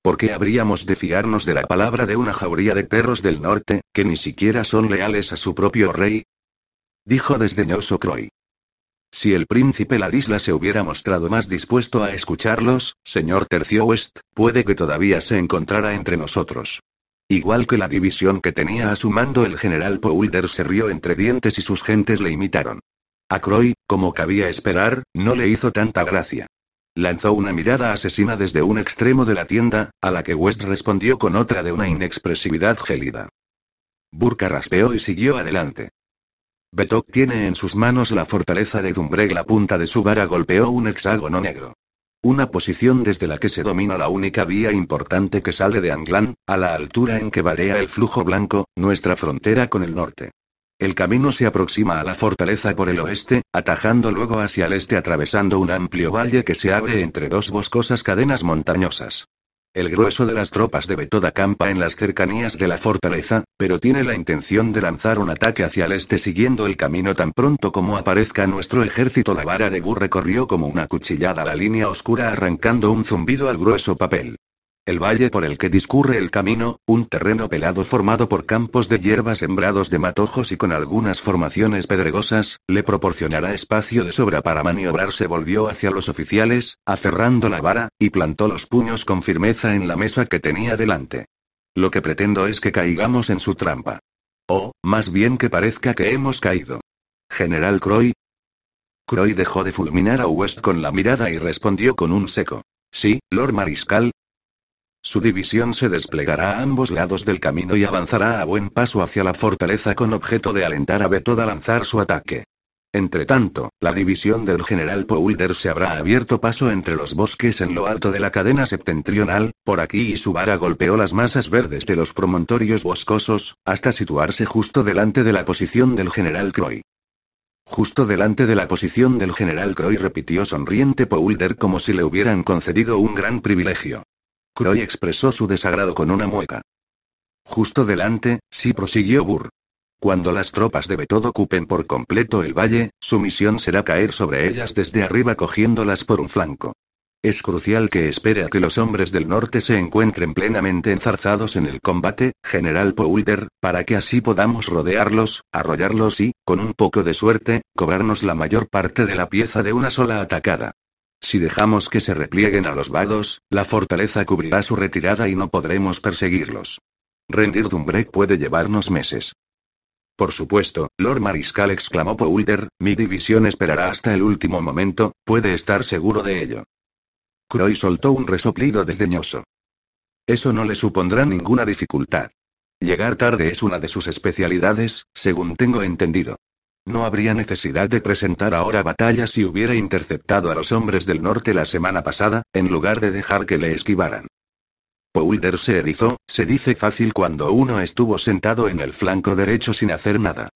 ¿Por qué habríamos de fiarnos de la palabra de una jauría de perros del norte, que ni siquiera son leales a su propio rey? Dijo desdeñoso Croy. Si el príncipe Ladisla se hubiera mostrado más dispuesto a escucharlos, señor Tercio West, puede que todavía se encontrara entre nosotros. Igual que la división que tenía a su mando el general Poulder se rió entre dientes y sus gentes le imitaron. A Croy, como cabía esperar, no le hizo tanta gracia. Lanzó una mirada asesina desde un extremo de la tienda, a la que West respondió con otra de una inexpresividad gélida. Burka raspeó y siguió adelante. Betok tiene en sus manos la fortaleza de Dumbreg. La punta de su vara golpeó un hexágono negro. Una posición desde la que se domina la única vía importante que sale de Anglan, a la altura en que varía el flujo blanco, nuestra frontera con el norte. El camino se aproxima a la fortaleza por el oeste, atajando luego hacia el este atravesando un amplio valle que se abre entre dos boscosas cadenas montañosas. El grueso de las tropas de Betoda campa en las cercanías de la fortaleza, pero tiene la intención de lanzar un ataque hacia el este siguiendo el camino tan pronto como aparezca nuestro ejército. La vara de Gur recorrió como una cuchillada la línea oscura arrancando un zumbido al grueso papel. El valle por el que discurre el camino, un terreno pelado formado por campos de hierba sembrados de matojos y con algunas formaciones pedregosas, le proporcionará espacio de sobra para maniobrar. Se volvió hacia los oficiales, aferrando la vara, y plantó los puños con firmeza en la mesa que tenía delante. Lo que pretendo es que caigamos en su trampa. O, más bien que parezca que hemos caído. General Croy. Croy dejó de fulminar a West con la mirada y respondió con un seco. Sí, Lord Mariscal, su división se desplegará a ambos lados del camino y avanzará a buen paso hacia la fortaleza con objeto de alentar a Betod a lanzar su ataque. Entretanto, la división del general Poulder se habrá abierto paso entre los bosques en lo alto de la cadena septentrional, por aquí y su vara golpeó las masas verdes de los promontorios boscosos, hasta situarse justo delante de la posición del general Croy. Justo delante de la posición del general Croy repitió sonriente Poulder como si le hubieran concedido un gran privilegio. Croy expresó su desagrado con una mueca. Justo delante, sí prosiguió Burr. Cuando las tropas de Betod ocupen por completo el valle, su misión será caer sobre ellas desde arriba cogiéndolas por un flanco. Es crucial que espere a que los hombres del norte se encuentren plenamente enzarzados en el combate, General Poulter, para que así podamos rodearlos, arrollarlos y, con un poco de suerte, cobrarnos la mayor parte de la pieza de una sola atacada. Si dejamos que se replieguen a los vados, la fortaleza cubrirá su retirada y no podremos perseguirlos. Rendir Dumbrek puede llevarnos meses. Por supuesto, Lord Mariscal exclamó Poulter, mi división esperará hasta el último momento, puede estar seguro de ello. Croy soltó un resoplido desdeñoso. Eso no le supondrá ninguna dificultad. Llegar tarde es una de sus especialidades, según tengo entendido. No habría necesidad de presentar ahora batalla si hubiera interceptado a los hombres del norte la semana pasada, en lugar de dejar que le esquivaran. Poulder se erizó, se dice fácil cuando uno estuvo sentado en el flanco derecho sin hacer nada.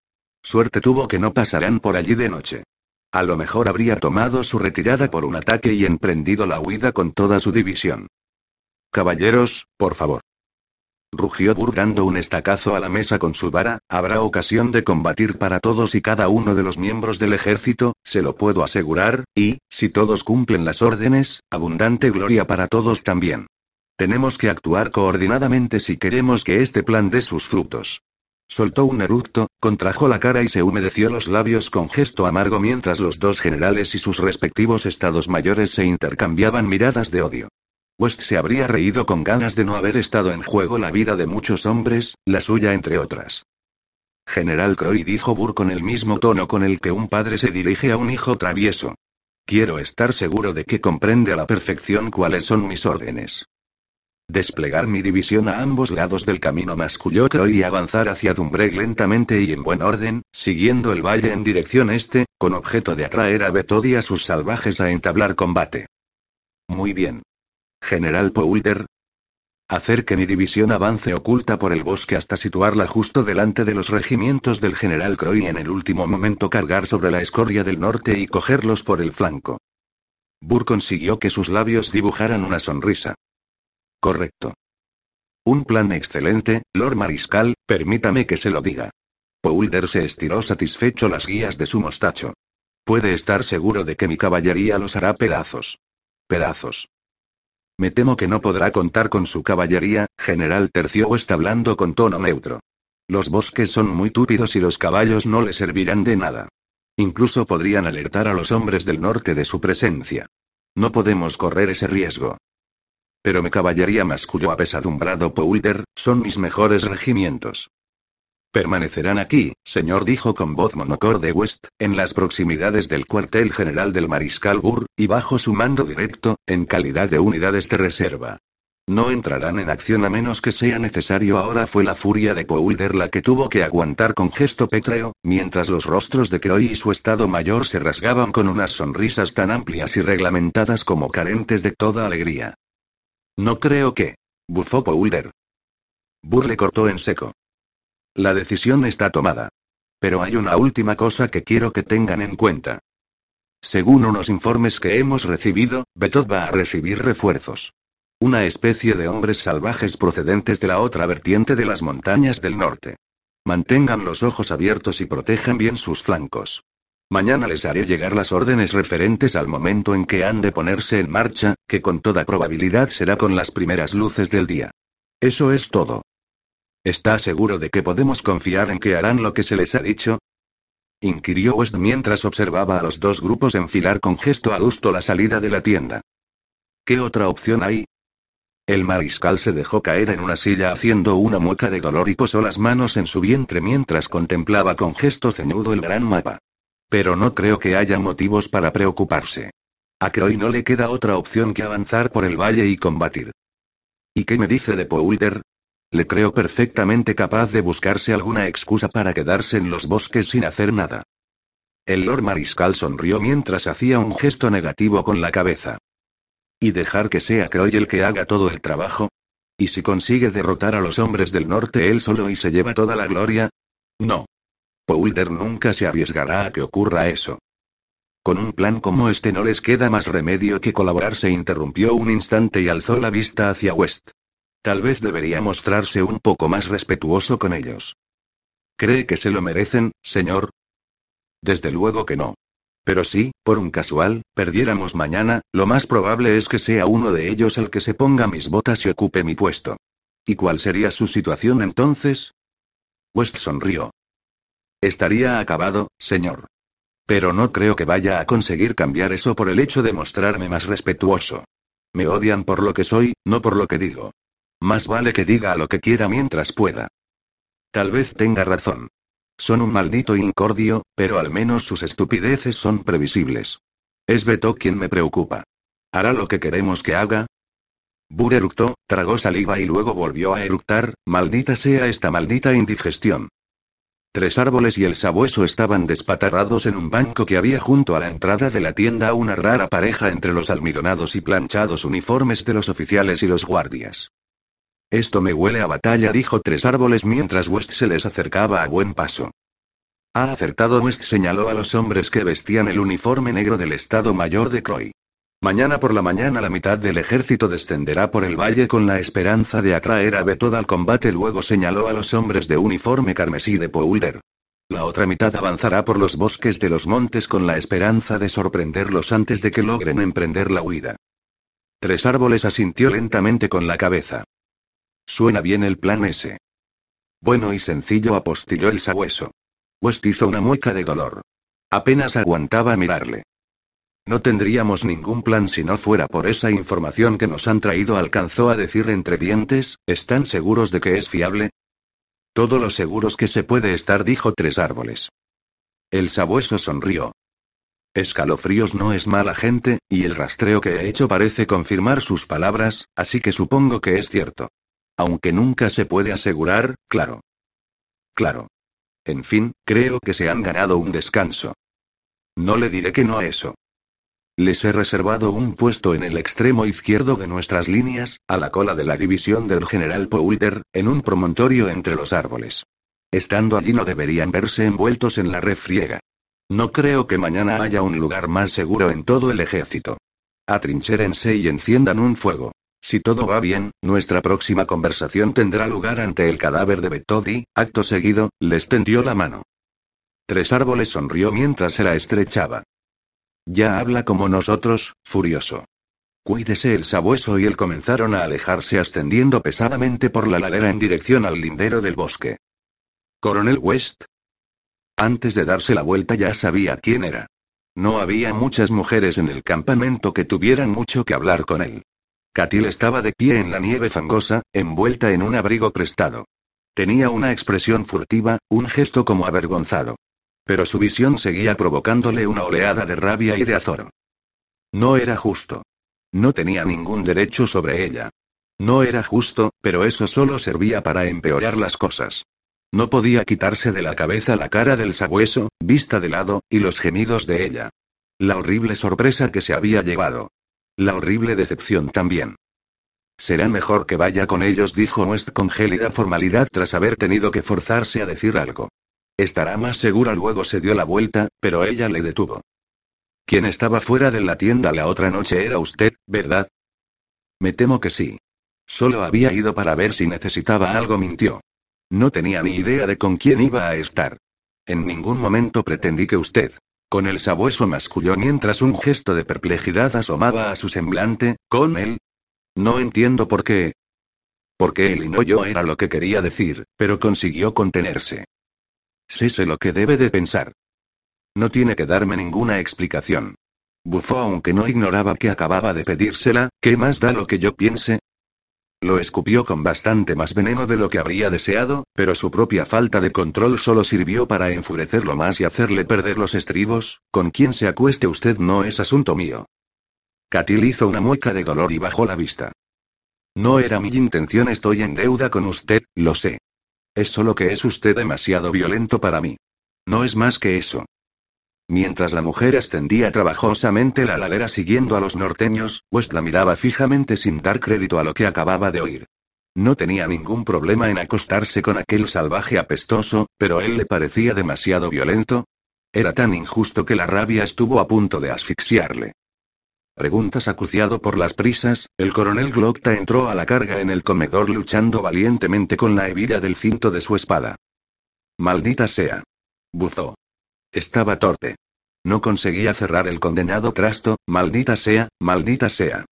Suerte tuvo que no pasarán por allí de noche. A lo mejor habría tomado su retirada por un ataque y emprendido la huida con toda su división. Caballeros, por favor. Rugió Burr dando un estacazo a la mesa con su vara, habrá ocasión de combatir para todos y cada uno de los miembros del ejército, se lo puedo asegurar, y, si todos cumplen las órdenes, abundante gloria para todos también. Tenemos que actuar coordinadamente si queremos que este plan dé sus frutos. Soltó un eructo, contrajo la cara y se humedeció los labios con gesto amargo mientras los dos generales y sus respectivos estados mayores se intercambiaban miradas de odio. West se habría reído con ganas de no haber estado en juego la vida de muchos hombres, la suya entre otras. General Croy dijo Burr con el mismo tono con el que un padre se dirige a un hijo travieso. Quiero estar seguro de que comprende a la perfección cuáles son mis órdenes. Desplegar mi división a ambos lados del camino masculló Croy y avanzar hacia Dumbreg lentamente y en buen orden, siguiendo el valle en dirección este, con objeto de atraer a Betod y a sus salvajes a entablar combate. Muy bien. General Poulter. Hacer que mi división avance oculta por el bosque hasta situarla justo delante de los regimientos del general Croy y en el último momento cargar sobre la escoria del norte y cogerlos por el flanco. Burr consiguió que sus labios dibujaran una sonrisa. Correcto. Un plan excelente, Lord Mariscal, permítame que se lo diga. Poulder se estiró satisfecho las guías de su mostacho. Puede estar seguro de que mi caballería los hará pedazos. Pedazos. Me temo que no podrá contar con su caballería, general Tercio está hablando con tono neutro. Los bosques son muy túpidos y los caballos no le servirán de nada. Incluso podrían alertar a los hombres del norte de su presencia. No podemos correr ese riesgo. Pero mi caballería masculló apesadumbrado Poulter, son mis mejores regimientos. Permanecerán aquí, señor, dijo con voz monocorde West, en las proximidades del cuartel general del mariscal Burr, y bajo su mando directo, en calidad de unidades de reserva. No entrarán en acción a menos que sea necesario. Ahora fue la furia de Poulter la que tuvo que aguantar con gesto pétreo, mientras los rostros de Croy y su estado mayor se rasgaban con unas sonrisas tan amplias y reglamentadas como carentes de toda alegría. No creo que. Bufó Poulder. Burr le cortó en seco. La decisión está tomada. Pero hay una última cosa que quiero que tengan en cuenta. Según unos informes que hemos recibido, Betod va a recibir refuerzos. Una especie de hombres salvajes procedentes de la otra vertiente de las montañas del norte. Mantengan los ojos abiertos y protejan bien sus flancos. Mañana les haré llegar las órdenes referentes al momento en que han de ponerse en marcha, que con toda probabilidad será con las primeras luces del día. Eso es todo. ¿Está seguro de que podemos confiar en que harán lo que se les ha dicho? inquirió West mientras observaba a los dos grupos enfilar con gesto adusto la salida de la tienda. ¿Qué otra opción hay? El mariscal se dejó caer en una silla haciendo una mueca de dolor y posó las manos en su vientre mientras contemplaba con gesto ceñudo el gran mapa. Pero no creo que haya motivos para preocuparse. A Croy no le queda otra opción que avanzar por el valle y combatir. ¿Y qué me dice de Poulter? Le creo perfectamente capaz de buscarse alguna excusa para quedarse en los bosques sin hacer nada. El Lord Mariscal sonrió mientras hacía un gesto negativo con la cabeza. ¿Y dejar que sea Croy el que haga todo el trabajo? ¿Y si consigue derrotar a los hombres del norte él solo y se lleva toda la gloria? No. Poulder nunca se arriesgará a que ocurra eso. Con un plan como este no les queda más remedio que colaborar. Se interrumpió un instante y alzó la vista hacia West. Tal vez debería mostrarse un poco más respetuoso con ellos. ¿Cree que se lo merecen, señor? Desde luego que no. Pero si, por un casual, perdiéramos mañana, lo más probable es que sea uno de ellos el que se ponga mis botas y ocupe mi puesto. ¿Y cuál sería su situación entonces? West sonrió. Estaría acabado, señor. Pero no creo que vaya a conseguir cambiar eso por el hecho de mostrarme más respetuoso. Me odian por lo que soy, no por lo que digo. Más vale que diga lo que quiera mientras pueda. Tal vez tenga razón. Son un maldito incordio, pero al menos sus estupideces son previsibles. Es Beto quien me preocupa. ¿Hará lo que queremos que haga? Bur eructó, tragó saliva y luego volvió a eructar, maldita sea esta maldita indigestión. Tres árboles y el sabueso estaban despatarrados en un banco que había junto a la entrada de la tienda una rara pareja entre los almidonados y planchados uniformes de los oficiales y los guardias. Esto me huele a batalla, dijo Tres Árboles mientras West se les acercaba a buen paso. Ha acertado West señaló a los hombres que vestían el uniforme negro del Estado Mayor de Croy. Mañana por la mañana la mitad del ejército descenderá por el valle con la esperanza de atraer a Betod al combate. Luego señaló a los hombres de uniforme carmesí de Poulder. La otra mitad avanzará por los bosques de los montes con la esperanza de sorprenderlos antes de que logren emprender la huida. Tres árboles asintió lentamente con la cabeza. Suena bien el plan ese. Bueno y sencillo apostilló el sabueso. West hizo una mueca de dolor. Apenas aguantaba mirarle. No tendríamos ningún plan si no fuera por esa información que nos han traído, alcanzó a decir entre dientes, ¿están seguros de que es fiable? Todos los seguros que se puede estar, dijo Tres Árboles. El sabueso sonrió. Escalofríos no es mala gente, y el rastreo que he hecho parece confirmar sus palabras, así que supongo que es cierto. Aunque nunca se puede asegurar, claro. Claro. En fin, creo que se han ganado un descanso. No le diré que no a eso. Les he reservado un puesto en el extremo izquierdo de nuestras líneas, a la cola de la división del general Poulter, en un promontorio entre los árboles. Estando allí no deberían verse envueltos en la refriega. No creo que mañana haya un lugar más seguro en todo el ejército. Atrincherense y enciendan un fuego. Si todo va bien, nuestra próxima conversación tendrá lugar ante el cadáver de Betodi, acto seguido, les tendió la mano. Tres árboles sonrió mientras se la estrechaba. Ya habla como nosotros, furioso. Cuídese el sabueso y él comenzaron a alejarse ascendiendo pesadamente por la ladera en dirección al lindero del bosque. Coronel West. Antes de darse la vuelta ya sabía quién era. No había muchas mujeres en el campamento que tuvieran mucho que hablar con él. Catil estaba de pie en la nieve fangosa, envuelta en un abrigo prestado. Tenía una expresión furtiva, un gesto como avergonzado. Pero su visión seguía provocándole una oleada de rabia y de azoro. No era justo. No tenía ningún derecho sobre ella. No era justo, pero eso solo servía para empeorar las cosas. No podía quitarse de la cabeza la cara del sabueso, vista de lado, y los gemidos de ella. La horrible sorpresa que se había llevado. La horrible decepción también. Será mejor que vaya con ellos, dijo West con gélida formalidad tras haber tenido que forzarse a decir algo. Estará más segura. Luego se dio la vuelta, pero ella le detuvo. Quien estaba fuera de la tienda la otra noche era usted, ¿verdad? Me temo que sí. Solo había ido para ver si necesitaba algo, mintió. No tenía ni idea de con quién iba a estar. En ningún momento pretendí que usted. Con el sabueso masculló mientras un gesto de perplejidad asomaba a su semblante, ¿con él? No entiendo por qué. Porque él y no yo era lo que quería decir, pero consiguió contenerse. Sé lo que debe de pensar. No tiene que darme ninguna explicación. Bufó aunque no ignoraba que acababa de pedírsela, ¿qué más da lo que yo piense? Lo escupió con bastante más veneno de lo que habría deseado, pero su propia falta de control solo sirvió para enfurecerlo más y hacerle perder los estribos, con quien se acueste usted no es asunto mío. Catil hizo una mueca de dolor y bajó la vista. No era mi intención, estoy en deuda con usted, lo sé. Es solo que es usted demasiado violento para mí. No es más que eso. Mientras la mujer ascendía trabajosamente la ladera siguiendo a los norteños, West la miraba fijamente sin dar crédito a lo que acababa de oír. No tenía ningún problema en acostarse con aquel salvaje apestoso, pero él le parecía demasiado violento. Era tan injusto que la rabia estuvo a punto de asfixiarle. Preguntas acuciado por las prisas, el coronel Glocta entró a la carga en el comedor luchando valientemente con la hebilla del cinto de su espada. Maldita sea. Buzó. Estaba torpe. No conseguía cerrar el condenado trasto, maldita sea, maldita sea.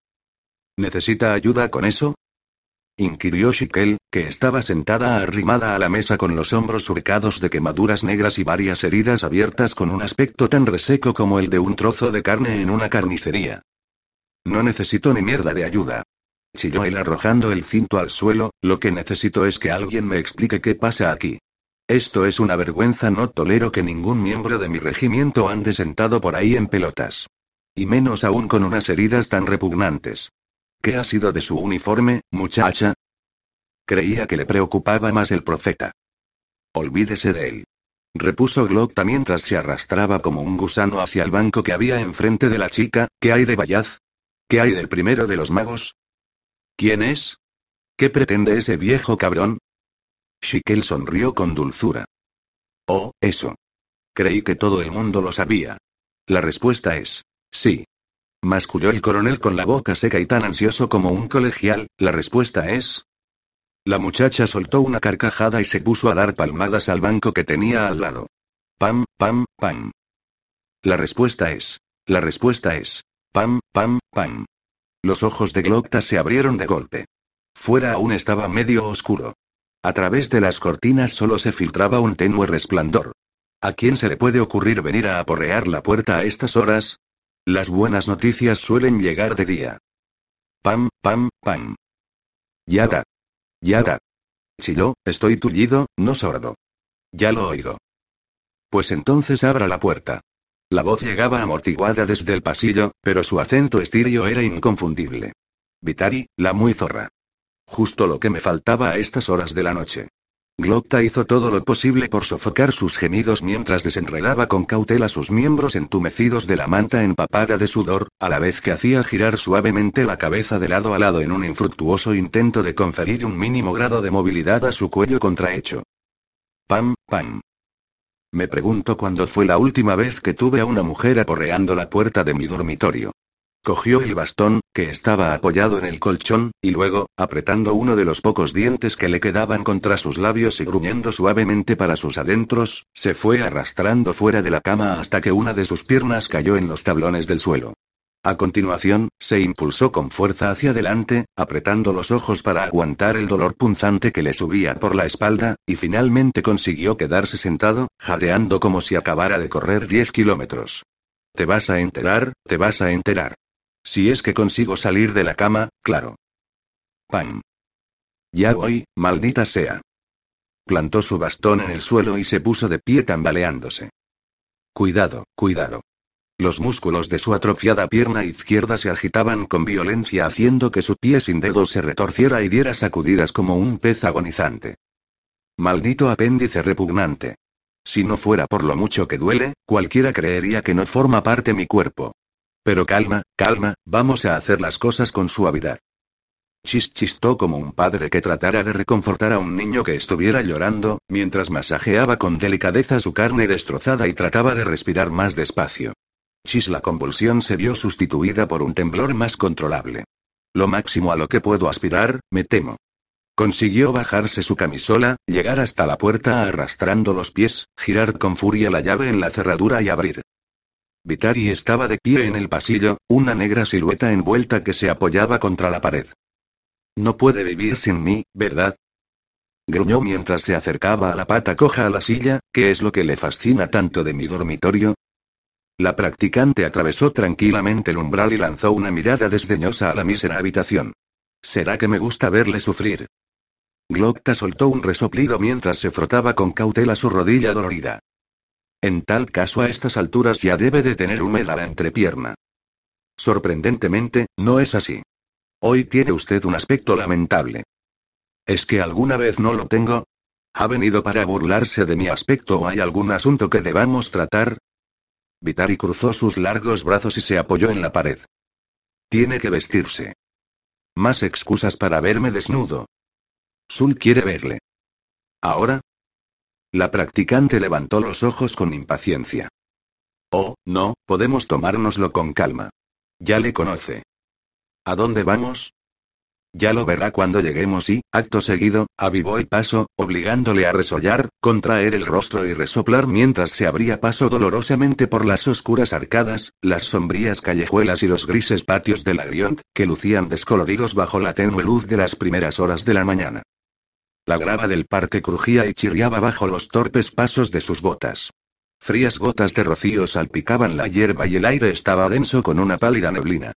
¿Necesita ayuda con eso? inquirió Shikel, que estaba sentada arrimada a la mesa con los hombros surcados de quemaduras negras y varias heridas abiertas con un aspecto tan reseco como el de un trozo de carne en una carnicería. No necesito ni mierda de ayuda. Chilló él arrojando el cinto al suelo, lo que necesito es que alguien me explique qué pasa aquí. Esto es una vergüenza, no tolero que ningún miembro de mi regimiento ande sentado por ahí en pelotas. Y menos aún con unas heridas tan repugnantes. ¿Qué ha sido de su uniforme, muchacha? Creía que le preocupaba más el profeta. Olvídese de él. Repuso Glocta mientras se arrastraba como un gusano hacia el banco que había enfrente de la chica. ¿Qué hay de Bayaz? ¿Qué hay del primero de los magos? ¿Quién es? ¿Qué pretende ese viejo cabrón? Shikel sonrió con dulzura. Oh, eso. Creí que todo el mundo lo sabía. La respuesta es, sí. Masculló el coronel con la boca seca y tan ansioso como un colegial, la respuesta es... La muchacha soltó una carcajada y se puso a dar palmadas al banco que tenía al lado. Pam, pam, pam. La respuesta es... La respuesta es... Pam, pam, pam. Los ojos de Glocta se abrieron de golpe. Fuera aún estaba medio oscuro. A través de las cortinas solo se filtraba un tenue resplandor. ¿A quién se le puede ocurrir venir a aporrear la puerta a estas horas? Las buenas noticias suelen llegar de día. Pam, pam, pam. Yada. Yada. Chilló, estoy tullido, no sordo. Ya lo oigo. Pues entonces abra la puerta. La voz llegaba amortiguada desde el pasillo, pero su acento estirio era inconfundible. Vitari, la muy zorra. Justo lo que me faltaba a estas horas de la noche. Glocta hizo todo lo posible por sofocar sus gemidos mientras desenredaba con cautela sus miembros entumecidos de la manta empapada de sudor, a la vez que hacía girar suavemente la cabeza de lado a lado en un infructuoso intento de conferir un mínimo grado de movilidad a su cuello contrahecho. Pam, pam. Me pregunto cuándo fue la última vez que tuve a una mujer aporreando la puerta de mi dormitorio. Cogió el bastón, que estaba apoyado en el colchón, y luego, apretando uno de los pocos dientes que le quedaban contra sus labios y gruñendo suavemente para sus adentros, se fue arrastrando fuera de la cama hasta que una de sus piernas cayó en los tablones del suelo. A continuación, se impulsó con fuerza hacia adelante, apretando los ojos para aguantar el dolor punzante que le subía por la espalda, y finalmente consiguió quedarse sentado, jadeando como si acabara de correr 10 kilómetros. Te vas a enterar, te vas a enterar. Si es que consigo salir de la cama, claro. ¡Pam! Ya voy, maldita sea. Plantó su bastón en el suelo y se puso de pie tambaleándose. Cuidado, cuidado. Los músculos de su atrofiada pierna izquierda se agitaban con violencia haciendo que su pie sin dedos se retorciera y diera sacudidas como un pez agonizante. Maldito apéndice repugnante. Si no fuera por lo mucho que duele, cualquiera creería que no forma parte mi cuerpo. Pero calma, calma, vamos a hacer las cosas con suavidad. Chis chistó como un padre que tratara de reconfortar a un niño que estuviera llorando, mientras masajeaba con delicadeza su carne destrozada y trataba de respirar más despacio. Chis la convulsión se vio sustituida por un temblor más controlable. Lo máximo a lo que puedo aspirar, me temo. Consiguió bajarse su camisola, llegar hasta la puerta arrastrando los pies, girar con furia la llave en la cerradura y abrir. Vitari estaba de pie en el pasillo, una negra silueta envuelta que se apoyaba contra la pared. No puede vivir sin mí, ¿verdad? Gruñó mientras se acercaba a la pata coja a la silla, ¿qué es lo que le fascina tanto de mi dormitorio? La practicante atravesó tranquilamente el umbral y lanzó una mirada desdeñosa a la mísera habitación. ¿Será que me gusta verle sufrir? Glocta soltó un resoplido mientras se frotaba con cautela su rodilla dolorida. En tal caso a estas alturas ya debe de tener húmeda la entrepierna. Sorprendentemente, no es así. Hoy tiene usted un aspecto lamentable. ¿Es que alguna vez no lo tengo? ¿Ha venido para burlarse de mi aspecto o hay algún asunto que debamos tratar? Vitari cruzó sus largos brazos y se apoyó en la pared. Tiene que vestirse. Más excusas para verme desnudo. Sul quiere verle. ¿Ahora? La practicante levantó los ojos con impaciencia. Oh, no, podemos tomárnoslo con calma. Ya le conoce. ¿A dónde vamos? Ya lo verá cuando lleguemos y, acto seguido, avivó el paso, obligándole a resollar, contraer el rostro y resoplar mientras se abría paso dolorosamente por las oscuras arcadas, las sombrías callejuelas y los grises patios de la que lucían descoloridos bajo la tenue luz de las primeras horas de la mañana. La grava del parque crujía y chirriaba bajo los torpes pasos de sus botas. Frías gotas de rocío salpicaban la hierba y el aire estaba denso con una pálida neblina.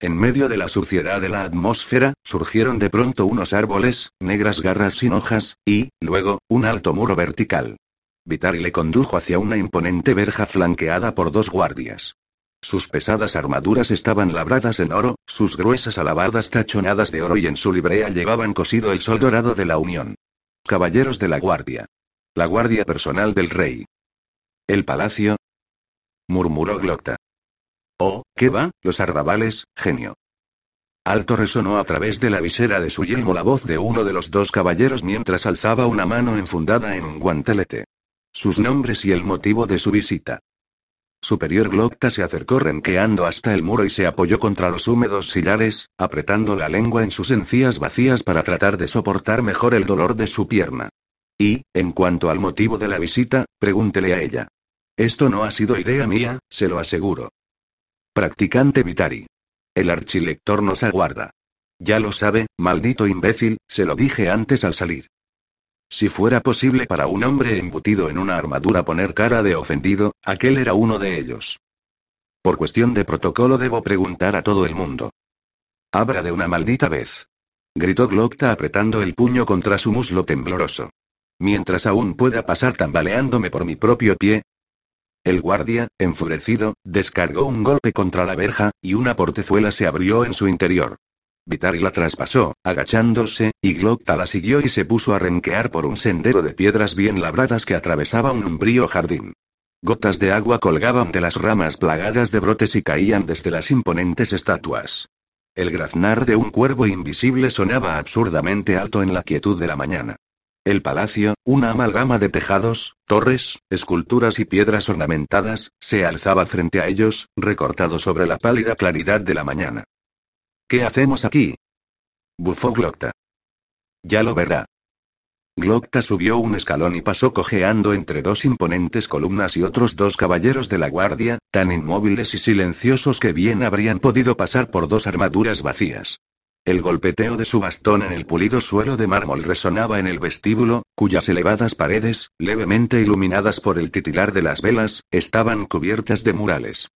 En medio de la suciedad de la atmósfera, surgieron de pronto unos árboles, negras garras sin hojas, y, luego, un alto muro vertical. Vitari le condujo hacia una imponente verja flanqueada por dos guardias. Sus pesadas armaduras estaban labradas en oro, sus gruesas alabardas tachonadas de oro y en su librea llevaban cosido el sol dorado de la Unión. Caballeros de la Guardia. La Guardia personal del Rey. ¿El palacio? murmuró Glocta. Oh, ¿qué va? Los arrabales, genio. Alto resonó a través de la visera de su yelmo la voz de uno de los dos caballeros mientras alzaba una mano enfundada en un guantelete. Sus nombres y el motivo de su visita. Superior Glocta se acercó renqueando hasta el muro y se apoyó contra los húmedos sillares, apretando la lengua en sus encías vacías para tratar de soportar mejor el dolor de su pierna. Y, en cuanto al motivo de la visita, pregúntele a ella. Esto no ha sido idea mía, se lo aseguro. Practicante Vitari. El archilector nos aguarda. Ya lo sabe, maldito imbécil, se lo dije antes al salir. Si fuera posible para un hombre embutido en una armadura poner cara de ofendido, aquel era uno de ellos. Por cuestión de protocolo debo preguntar a todo el mundo. Abra de una maldita vez. Gritó Glocta apretando el puño contra su muslo tembloroso. Mientras aún pueda pasar tambaleándome por mi propio pie. El guardia, enfurecido, descargó un golpe contra la verja, y una portezuela se abrió en su interior. Vitari la traspasó, agachándose, y Glocta la siguió y se puso a renquear por un sendero de piedras bien labradas que atravesaba un umbrío jardín. Gotas de agua colgaban de las ramas plagadas de brotes y caían desde las imponentes estatuas. El graznar de un cuervo invisible sonaba absurdamente alto en la quietud de la mañana. El palacio, una amalgama de tejados, torres, esculturas y piedras ornamentadas, se alzaba frente a ellos, recortado sobre la pálida claridad de la mañana. ¿Qué hacemos aquí? Bufó Glocta. Ya lo verá. Glocta subió un escalón y pasó cojeando entre dos imponentes columnas y otros dos caballeros de la guardia, tan inmóviles y silenciosos que bien habrían podido pasar por dos armaduras vacías. El golpeteo de su bastón en el pulido suelo de mármol resonaba en el vestíbulo, cuyas elevadas paredes, levemente iluminadas por el titilar de las velas, estaban cubiertas de murales.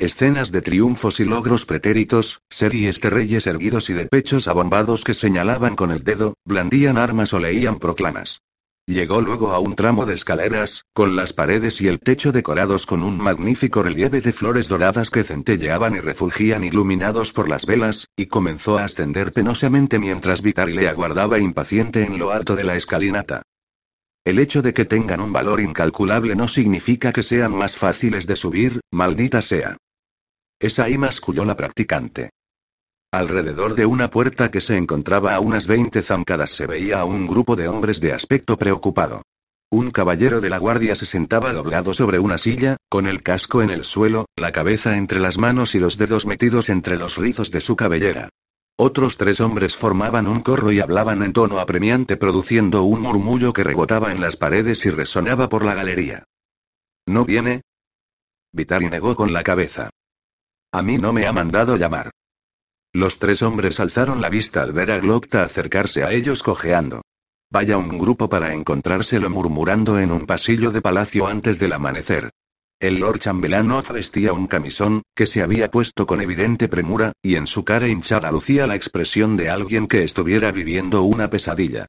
Escenas de triunfos y logros pretéritos, series de reyes erguidos y de pechos abombados que señalaban con el dedo, blandían armas o leían proclamas. Llegó luego a un tramo de escaleras, con las paredes y el techo decorados con un magnífico relieve de flores doradas que centelleaban y refulgían iluminados por las velas, y comenzó a ascender penosamente mientras Vitari le aguardaba impaciente en lo alto de la escalinata. El hecho de que tengan un valor incalculable no significa que sean más fáciles de subir, maldita sea. Es ahí masculló la practicante. Alrededor de una puerta que se encontraba a unas 20 zancadas se veía a un grupo de hombres de aspecto preocupado. Un caballero de la guardia se sentaba doblado sobre una silla, con el casco en el suelo, la cabeza entre las manos y los dedos metidos entre los rizos de su cabellera. Otros tres hombres formaban un corro y hablaban en tono apremiante produciendo un murmullo que rebotaba en las paredes y resonaba por la galería. ¿No viene? Vitari negó con la cabeza. A mí no me ha mandado llamar. Los tres hombres alzaron la vista al ver a Glocta acercarse a ellos cojeando. Vaya un grupo para encontrárselo murmurando en un pasillo de palacio antes del amanecer. El Lord Chambelán vestía un camisón, que se había puesto con evidente premura, y en su cara hinchada lucía la expresión de alguien que estuviera viviendo una pesadilla.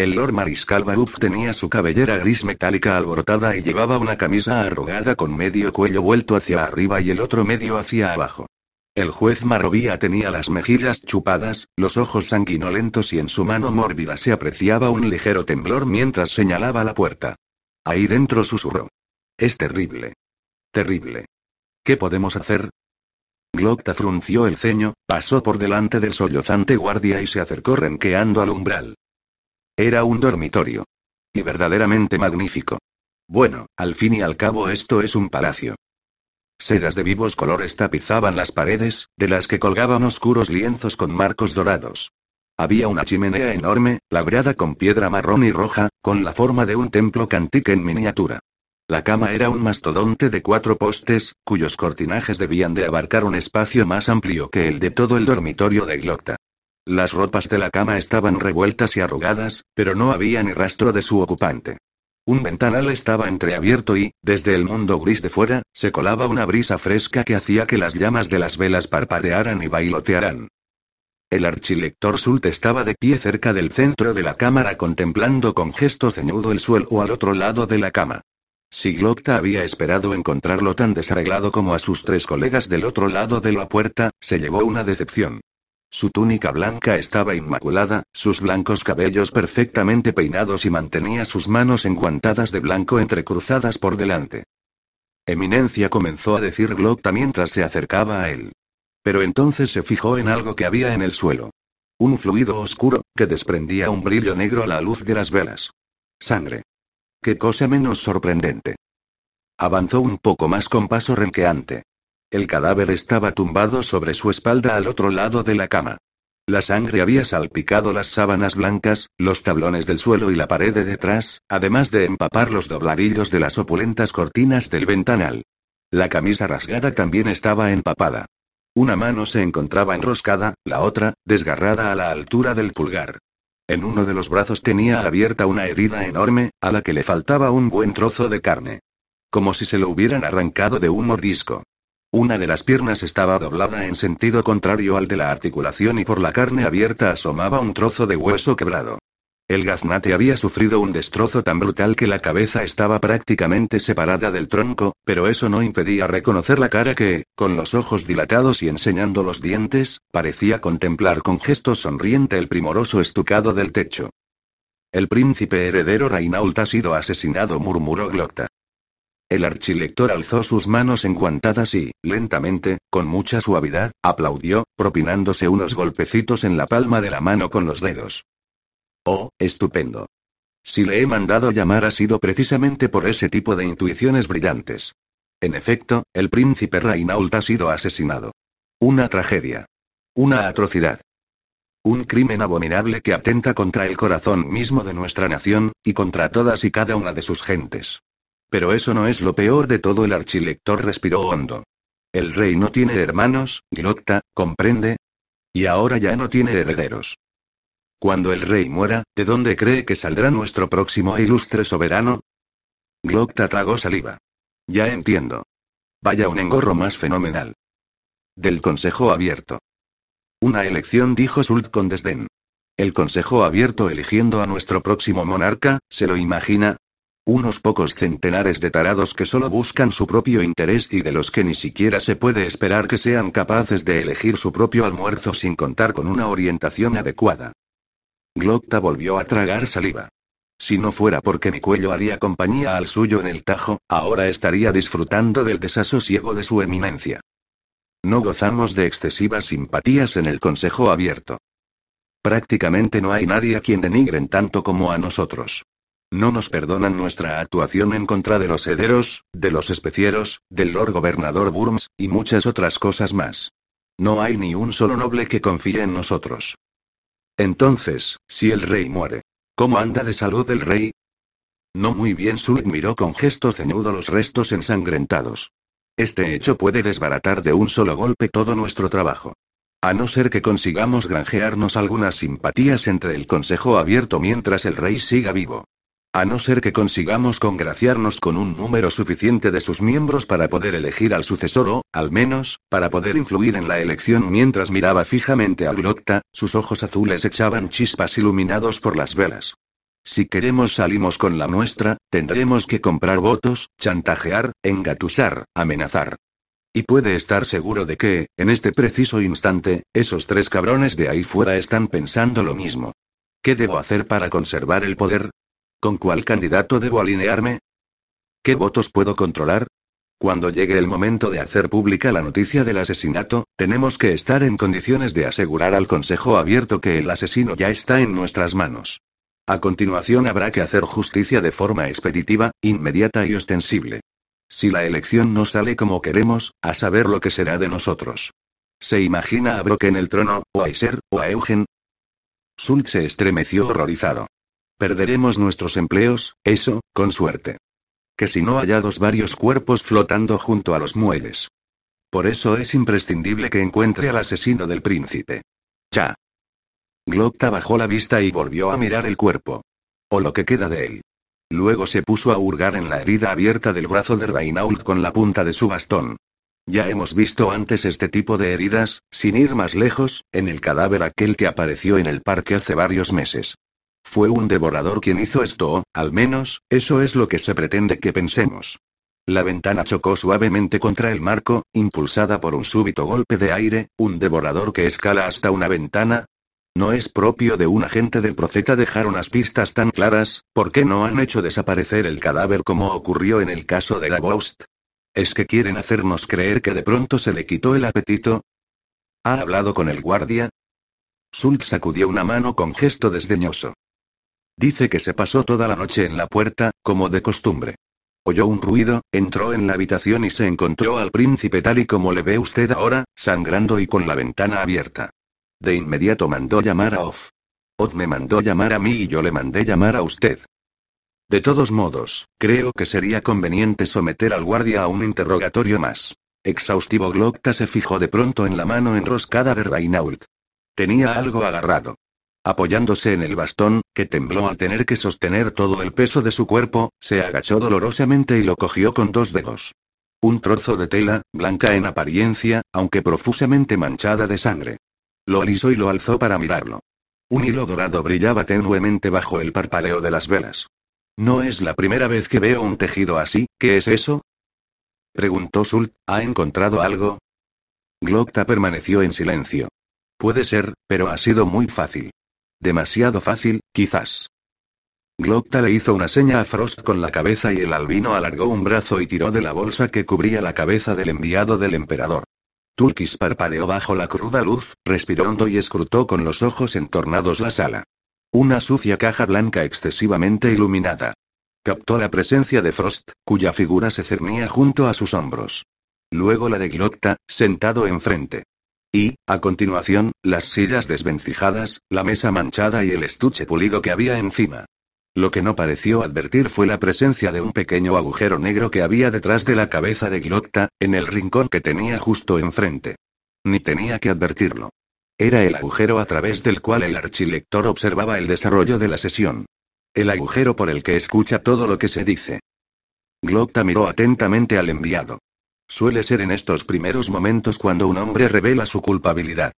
El Lord Mariscal Baruf tenía su cabellera gris metálica alborotada y llevaba una camisa arrugada con medio cuello vuelto hacia arriba y el otro medio hacia abajo. El juez Marrovía tenía las mejillas chupadas, los ojos sanguinolentos y en su mano mórbida se apreciaba un ligero temblor mientras señalaba la puerta. Ahí dentro susurró. Es terrible. Terrible. ¿Qué podemos hacer? Glocta frunció el ceño, pasó por delante del sollozante guardia y se acercó renqueando al umbral. Era un dormitorio. Y verdaderamente magnífico. Bueno, al fin y al cabo esto es un palacio. Sedas de vivos colores tapizaban las paredes, de las que colgaban oscuros lienzos con marcos dorados. Había una chimenea enorme, labrada con piedra marrón y roja, con la forma de un templo cantique en miniatura. La cama era un mastodonte de cuatro postes, cuyos cortinajes debían de abarcar un espacio más amplio que el de todo el dormitorio de Glocta. Las ropas de la cama estaban revueltas y arrugadas, pero no había ni rastro de su ocupante. Un ventanal estaba entreabierto y, desde el mundo gris de fuera, se colaba una brisa fresca que hacía que las llamas de las velas parpadearan y bailotearan. El archilector Sult estaba de pie cerca del centro de la cámara contemplando con gesto ceñudo el suelo al otro lado de la cama. Si Glocta había esperado encontrarlo tan desarreglado como a sus tres colegas del otro lado de la puerta, se llevó una decepción. Su túnica blanca estaba inmaculada, sus blancos cabellos perfectamente peinados y mantenía sus manos enguantadas de blanco entrecruzadas por delante. Eminencia comenzó a decir Glocta mientras se acercaba a él. Pero entonces se fijó en algo que había en el suelo. Un fluido oscuro, que desprendía un brillo negro a la luz de las velas. Sangre. Qué cosa menos sorprendente. Avanzó un poco más con paso renqueante. El cadáver estaba tumbado sobre su espalda al otro lado de la cama. La sangre había salpicado las sábanas blancas, los tablones del suelo y la pared de detrás, además de empapar los dobladillos de las opulentas cortinas del ventanal. La camisa rasgada también estaba empapada. Una mano se encontraba enroscada, la otra, desgarrada a la altura del pulgar. En uno de los brazos tenía abierta una herida enorme, a la que le faltaba un buen trozo de carne. Como si se lo hubieran arrancado de un mordisco. Una de las piernas estaba doblada en sentido contrario al de la articulación y por la carne abierta asomaba un trozo de hueso quebrado. El gaznate había sufrido un destrozo tan brutal que la cabeza estaba prácticamente separada del tronco, pero eso no impedía reconocer la cara que, con los ojos dilatados y enseñando los dientes, parecía contemplar con gesto sonriente el primoroso estucado del techo. El príncipe heredero Reinault ha sido asesinado, murmuró Glocta. El archilector alzó sus manos enguantadas y, lentamente, con mucha suavidad, aplaudió, propinándose unos golpecitos en la palma de la mano con los dedos. Oh, estupendo. Si le he mandado llamar ha sido precisamente por ese tipo de intuiciones brillantes. En efecto, el príncipe Reinault ha sido asesinado. Una tragedia. Una atrocidad. Un crimen abominable que atenta contra el corazón mismo de nuestra nación, y contra todas y cada una de sus gentes. Pero eso no es lo peor de todo, el archilector respiró hondo. El rey no tiene hermanos, Glocta, ¿comprende? Y ahora ya no tiene herederos. Cuando el rey muera, ¿de dónde cree que saldrá nuestro próximo e ilustre soberano? Glocta tragó saliva. Ya entiendo. Vaya un engorro más fenomenal. Del Consejo Abierto. Una elección, dijo Sult con desdén. El Consejo Abierto eligiendo a nuestro próximo monarca, ¿se lo imagina? Unos pocos centenares de tarados que solo buscan su propio interés y de los que ni siquiera se puede esperar que sean capaces de elegir su propio almuerzo sin contar con una orientación adecuada. Glocta volvió a tragar saliva. Si no fuera porque mi cuello haría compañía al suyo en el tajo, ahora estaría disfrutando del desasosiego de su eminencia. No gozamos de excesivas simpatías en el Consejo Abierto. Prácticamente no hay nadie a quien denigren tanto como a nosotros. No nos perdonan nuestra actuación en contra de los hederos, de los especieros, del Lord Gobernador Burns, y muchas otras cosas más. No hay ni un solo noble que confíe en nosotros. Entonces, si el rey muere, ¿cómo anda de salud el rey? No muy bien, Sul miró con gesto ceñudo los restos ensangrentados. Este hecho puede desbaratar de un solo golpe todo nuestro trabajo. A no ser que consigamos granjearnos algunas simpatías entre el Consejo Abierto mientras el rey siga vivo. A no ser que consigamos congraciarnos con un número suficiente de sus miembros para poder elegir al sucesor o, al menos, para poder influir en la elección mientras miraba fijamente a Glocta, sus ojos azules echaban chispas iluminados por las velas. Si queremos salimos con la nuestra, tendremos que comprar votos, chantajear, engatusar, amenazar. Y puede estar seguro de que, en este preciso instante, esos tres cabrones de ahí fuera están pensando lo mismo. ¿Qué debo hacer para conservar el poder? ¿Con cuál candidato debo alinearme? ¿Qué votos puedo controlar? Cuando llegue el momento de hacer pública la noticia del asesinato, tenemos que estar en condiciones de asegurar al Consejo Abierto que el asesino ya está en nuestras manos. A continuación habrá que hacer justicia de forma expeditiva, inmediata y ostensible. Si la elección no sale como queremos, a saber lo que será de nosotros. ¿Se imagina a Brock en el trono, o a Iser, o a Eugen? Sult se estremeció horrorizado. Perderemos nuestros empleos, eso, con suerte. Que si no hallados varios cuerpos flotando junto a los muelles. Por eso es imprescindible que encuentre al asesino del príncipe. Ya. Glocta bajó la vista y volvió a mirar el cuerpo. O lo que queda de él. Luego se puso a hurgar en la herida abierta del brazo de Reinault con la punta de su bastón. Ya hemos visto antes este tipo de heridas, sin ir más lejos, en el cadáver aquel que apareció en el parque hace varios meses. Fue un devorador quien hizo esto, al menos, eso es lo que se pretende que pensemos. La ventana chocó suavemente contra el marco, impulsada por un súbito golpe de aire, un devorador que escala hasta una ventana. No es propio de un agente del profeta dejar unas pistas tan claras, ¿por qué no han hecho desaparecer el cadáver como ocurrió en el caso de la Ghost? ¿Es que quieren hacernos creer que de pronto se le quitó el apetito? ¿Ha hablado con el guardia? Sult sacudió una mano con gesto desdeñoso. Dice que se pasó toda la noche en la puerta, como de costumbre. Oyó un ruido, entró en la habitación y se encontró al príncipe tal y como le ve usted ahora, sangrando y con la ventana abierta. De inmediato mandó llamar a Off. Off me mandó llamar a mí y yo le mandé llamar a usted. De todos modos, creo que sería conveniente someter al guardia a un interrogatorio más. Exhaustivo Glocta se fijó de pronto en la mano enroscada de Reinault. Tenía algo agarrado. Apoyándose en el bastón, que tembló al tener que sostener todo el peso de su cuerpo, se agachó dolorosamente y lo cogió con dos dedos. Un trozo de tela, blanca en apariencia, aunque profusamente manchada de sangre. Lo alisó y lo alzó para mirarlo. Un hilo dorado brillaba tenuemente bajo el parpadeo de las velas. No es la primera vez que veo un tejido así, ¿qué es eso? Preguntó Sult, ¿ha encontrado algo? Glocta permaneció en silencio. Puede ser, pero ha sido muy fácil. Demasiado fácil, quizás. Glocta le hizo una seña a Frost con la cabeza y el albino alargó un brazo y tiró de la bolsa que cubría la cabeza del enviado del emperador. Tulkis parpadeó bajo la cruda luz, respiró hondo y escrutó con los ojos entornados la sala. Una sucia caja blanca excesivamente iluminada. Captó la presencia de Frost, cuya figura se cernía junto a sus hombros. Luego la de Glocta, sentado enfrente. Y, a continuación, las sillas desvencijadas, la mesa manchada y el estuche pulido que había encima. Lo que no pareció advertir fue la presencia de un pequeño agujero negro que había detrás de la cabeza de Glocta, en el rincón que tenía justo enfrente. Ni tenía que advertirlo. Era el agujero a través del cual el archilector observaba el desarrollo de la sesión. El agujero por el que escucha todo lo que se dice. Glocta miró atentamente al enviado. Suele ser en estos primeros momentos cuando un hombre revela su culpabilidad.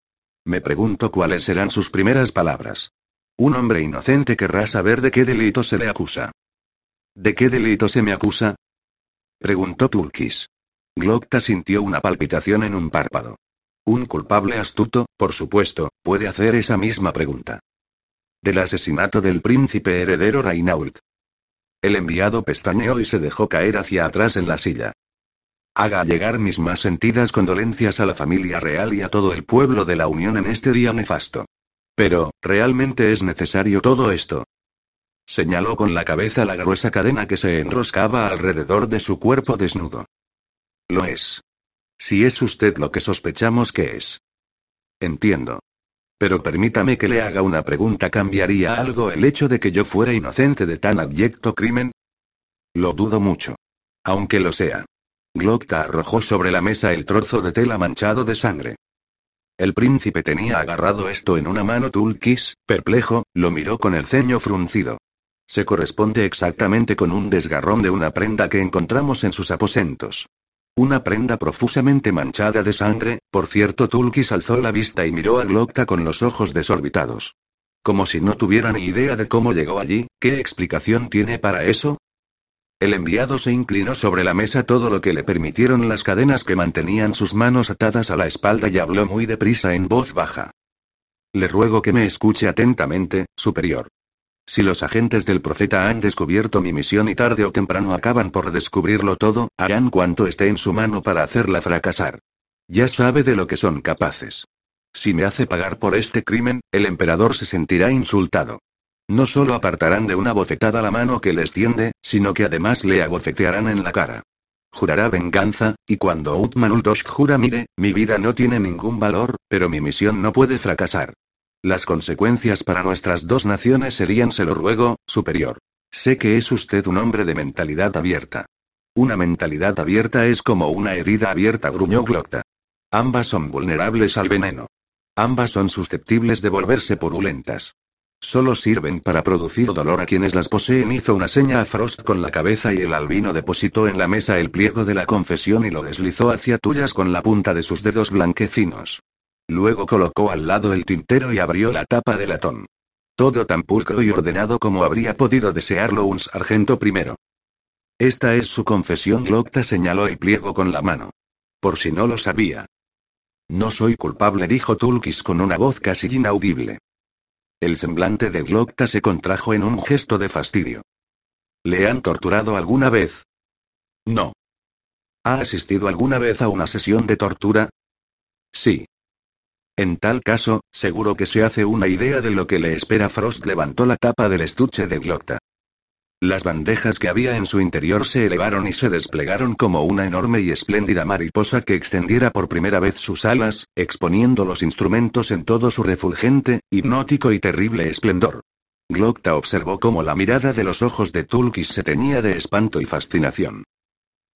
Me pregunto cuáles serán sus primeras palabras. Un hombre inocente querrá saber de qué delito se le acusa. ¿De qué delito se me acusa? Preguntó Tulkis. Glocta sintió una palpitación en un párpado. Un culpable astuto, por supuesto, puede hacer esa misma pregunta. Del asesinato del príncipe heredero Reinault. El enviado pestañeó y se dejó caer hacia atrás en la silla. Haga llegar mis más sentidas condolencias a la familia real y a todo el pueblo de la Unión en este día nefasto. Pero, ¿realmente es necesario todo esto? Señaló con la cabeza la gruesa cadena que se enroscaba alrededor de su cuerpo desnudo. Lo es. Si es usted lo que sospechamos que es. Entiendo. Pero permítame que le haga una pregunta. ¿Cambiaría algo el hecho de que yo fuera inocente de tan abyecto crimen? Lo dudo mucho. Aunque lo sea. Glocta arrojó sobre la mesa el trozo de tela manchado de sangre. El príncipe tenía agarrado esto en una mano. Tulkis, perplejo, lo miró con el ceño fruncido. Se corresponde exactamente con un desgarrón de una prenda que encontramos en sus aposentos. Una prenda profusamente manchada de sangre, por cierto Tulkis alzó la vista y miró a Glocta con los ojos desorbitados. Como si no tuviera ni idea de cómo llegó allí, ¿qué explicación tiene para eso? El enviado se inclinó sobre la mesa todo lo que le permitieron las cadenas que mantenían sus manos atadas a la espalda y habló muy deprisa en voz baja. Le ruego que me escuche atentamente, superior. Si los agentes del profeta han descubierto mi misión y tarde o temprano acaban por descubrirlo todo, harán cuanto esté en su mano para hacerla fracasar. Ya sabe de lo que son capaces. Si me hace pagar por este crimen, el emperador se sentirá insultado. No solo apartarán de una bofetada la mano que les tiende, sino que además le abofetearán en la cara. Jurará venganza, y cuando Utman Uldosh jura mire, mi vida no tiene ningún valor, pero mi misión no puede fracasar. Las consecuencias para nuestras dos naciones serían, se lo ruego, superior. Sé que es usted un hombre de mentalidad abierta. Una mentalidad abierta es como una herida abierta, gruñó Glocta. Ambas son vulnerables al veneno. Ambas son susceptibles de volverse purulentas. Solo sirven para producir dolor a quienes las poseen. Hizo una seña a Frost con la cabeza y el albino depositó en la mesa el pliego de la confesión y lo deslizó hacia tuyas con la punta de sus dedos blanquecinos. Luego colocó al lado el tintero y abrió la tapa de latón. Todo tan pulcro y ordenado como habría podido desearlo un sargento primero. Esta es su confesión. Glocta señaló el pliego con la mano. Por si no lo sabía. No soy culpable, dijo Tulkis con una voz casi inaudible. El semblante de Glocta se contrajo en un gesto de fastidio. ¿Le han torturado alguna vez? No. ¿Ha asistido alguna vez a una sesión de tortura? Sí. En tal caso, seguro que se hace una idea de lo que le espera. Frost levantó la tapa del estuche de Glocta. Las bandejas que había en su interior se elevaron y se desplegaron como una enorme y espléndida mariposa que extendiera por primera vez sus alas, exponiendo los instrumentos en todo su refulgente, hipnótico y terrible esplendor. Glocta observó cómo la mirada de los ojos de Tulkis se teñía de espanto y fascinación.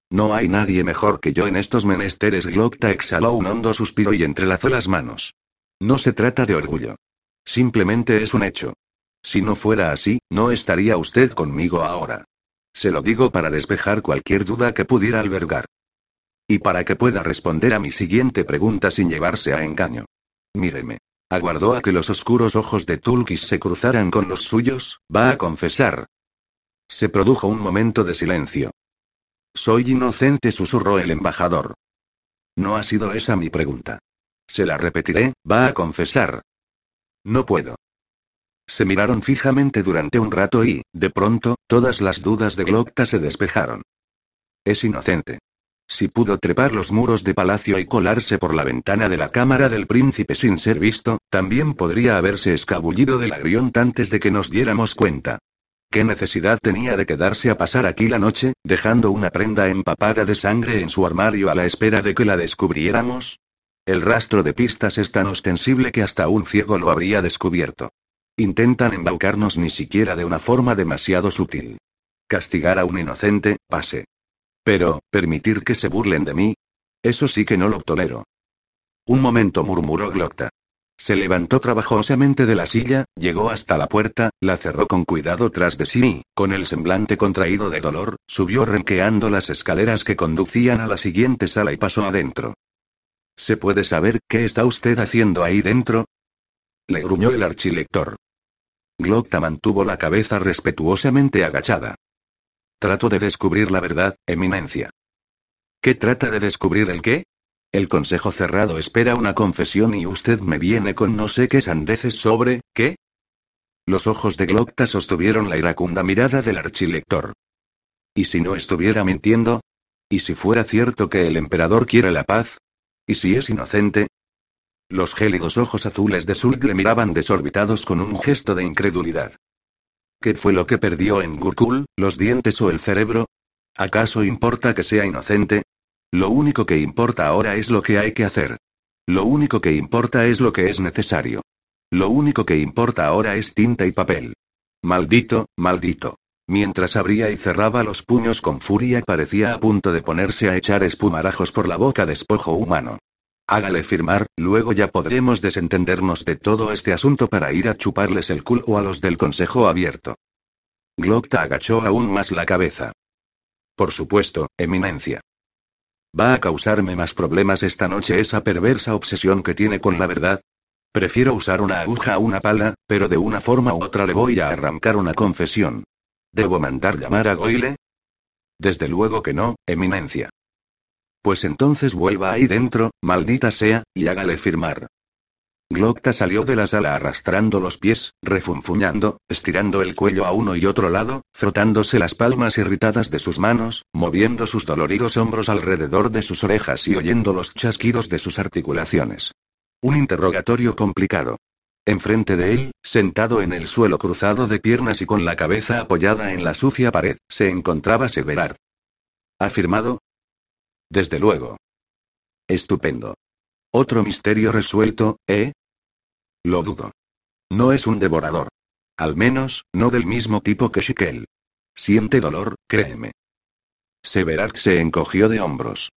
No hay nadie mejor que yo en estos menesteres. Glocta exhaló un hondo suspiro y entrelazó las manos. No se trata de orgullo. Simplemente es un hecho. Si no fuera así, no estaría usted conmigo ahora. Se lo digo para despejar cualquier duda que pudiera albergar. Y para que pueda responder a mi siguiente pregunta sin llevarse a engaño. Míreme. Aguardó a que los oscuros ojos de Tulkis se cruzaran con los suyos, va a confesar. Se produjo un momento de silencio. Soy inocente, susurró el embajador. No ha sido esa mi pregunta. Se la repetiré, va a confesar. No puedo. Se miraron fijamente durante un rato y, de pronto, todas las dudas de Glocta se despejaron. Es inocente. Si pudo trepar los muros de palacio y colarse por la ventana de la cámara del príncipe sin ser visto, también podría haberse escabullido del agrión antes de que nos diéramos cuenta. ¿Qué necesidad tenía de quedarse a pasar aquí la noche, dejando una prenda empapada de sangre en su armario a la espera de que la descubriéramos? El rastro de pistas es tan ostensible que hasta un ciego lo habría descubierto. Intentan embaucarnos ni siquiera de una forma demasiado sutil. Castigar a un inocente, pase. Pero, permitir que se burlen de mí. Eso sí que no lo tolero. Un momento murmuró Glocta. Se levantó trabajosamente de la silla, llegó hasta la puerta, la cerró con cuidado tras de sí y, con el semblante contraído de dolor, subió renqueando las escaleras que conducían a la siguiente sala y pasó adentro. ¿Se puede saber qué está usted haciendo ahí dentro? Le gruñó el archilector. Glocta mantuvo la cabeza respetuosamente agachada. Trato de descubrir la verdad, Eminencia. ¿Qué trata de descubrir el qué? El Consejo Cerrado espera una confesión y usted me viene con no sé qué sandeces sobre, ¿qué? Los ojos de Glocta sostuvieron la iracunda mirada del archilector. ¿Y si no estuviera mintiendo? ¿Y si fuera cierto que el emperador quiere la paz? ¿Y si es inocente? Los gélidos ojos azules de Sulk le miraban desorbitados con un gesto de incredulidad. ¿Qué fue lo que perdió en Gurkul, los dientes o el cerebro? ¿Acaso importa que sea inocente? Lo único que importa ahora es lo que hay que hacer. Lo único que importa es lo que es necesario. Lo único que importa ahora es tinta y papel. Maldito, maldito. Mientras abría y cerraba los puños con furia parecía a punto de ponerse a echar espumarajos por la boca despojo humano. Hágale firmar, luego ya podremos desentendernos de todo este asunto para ir a chuparles el culo a los del Consejo Abierto. Glocta agachó aún más la cabeza. Por supuesto, Eminencia. ¿Va a causarme más problemas esta noche esa perversa obsesión que tiene con la verdad? Prefiero usar una aguja o una pala, pero de una forma u otra le voy a arrancar una confesión. ¿Debo mandar llamar a Goyle? Desde luego que no, Eminencia. Pues entonces vuelva ahí dentro, maldita sea, y hágale firmar. Glocta salió de la sala arrastrando los pies, refunfuñando, estirando el cuello a uno y otro lado, frotándose las palmas irritadas de sus manos, moviendo sus doloridos hombros alrededor de sus orejas y oyendo los chasquidos de sus articulaciones. Un interrogatorio complicado. Enfrente de él, sentado en el suelo cruzado de piernas y con la cabeza apoyada en la sucia pared, se encontraba Severard. ¿Ha firmado? Desde luego. Estupendo. Otro misterio resuelto, ¿eh? Lo dudo. No es un devorador. Al menos, no del mismo tipo que Shikel. Siente dolor, créeme. Severard se encogió de hombros.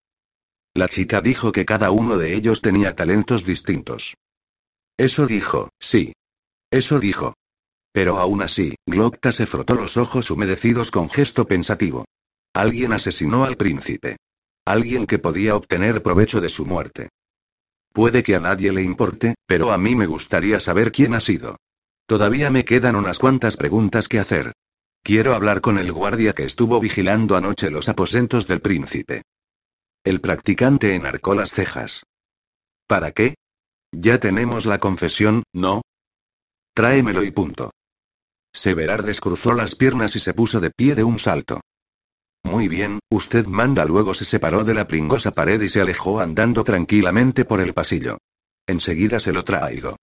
La chica dijo que cada uno de ellos tenía talentos distintos. Eso dijo, sí. Eso dijo. Pero aún así, Glocta se frotó los ojos humedecidos con gesto pensativo. Alguien asesinó al príncipe. Alguien que podía obtener provecho de su muerte. Puede que a nadie le importe, pero a mí me gustaría saber quién ha sido. Todavía me quedan unas cuantas preguntas que hacer. Quiero hablar con el guardia que estuvo vigilando anoche los aposentos del príncipe. El practicante enarcó las cejas. ¿Para qué? Ya tenemos la confesión, ¿no? Tráemelo y punto. Severar descruzó las piernas y se puso de pie de un salto. Muy bien, usted manda. Luego se separó de la pringosa pared y se alejó andando tranquilamente por el pasillo. Enseguida se lo traigo.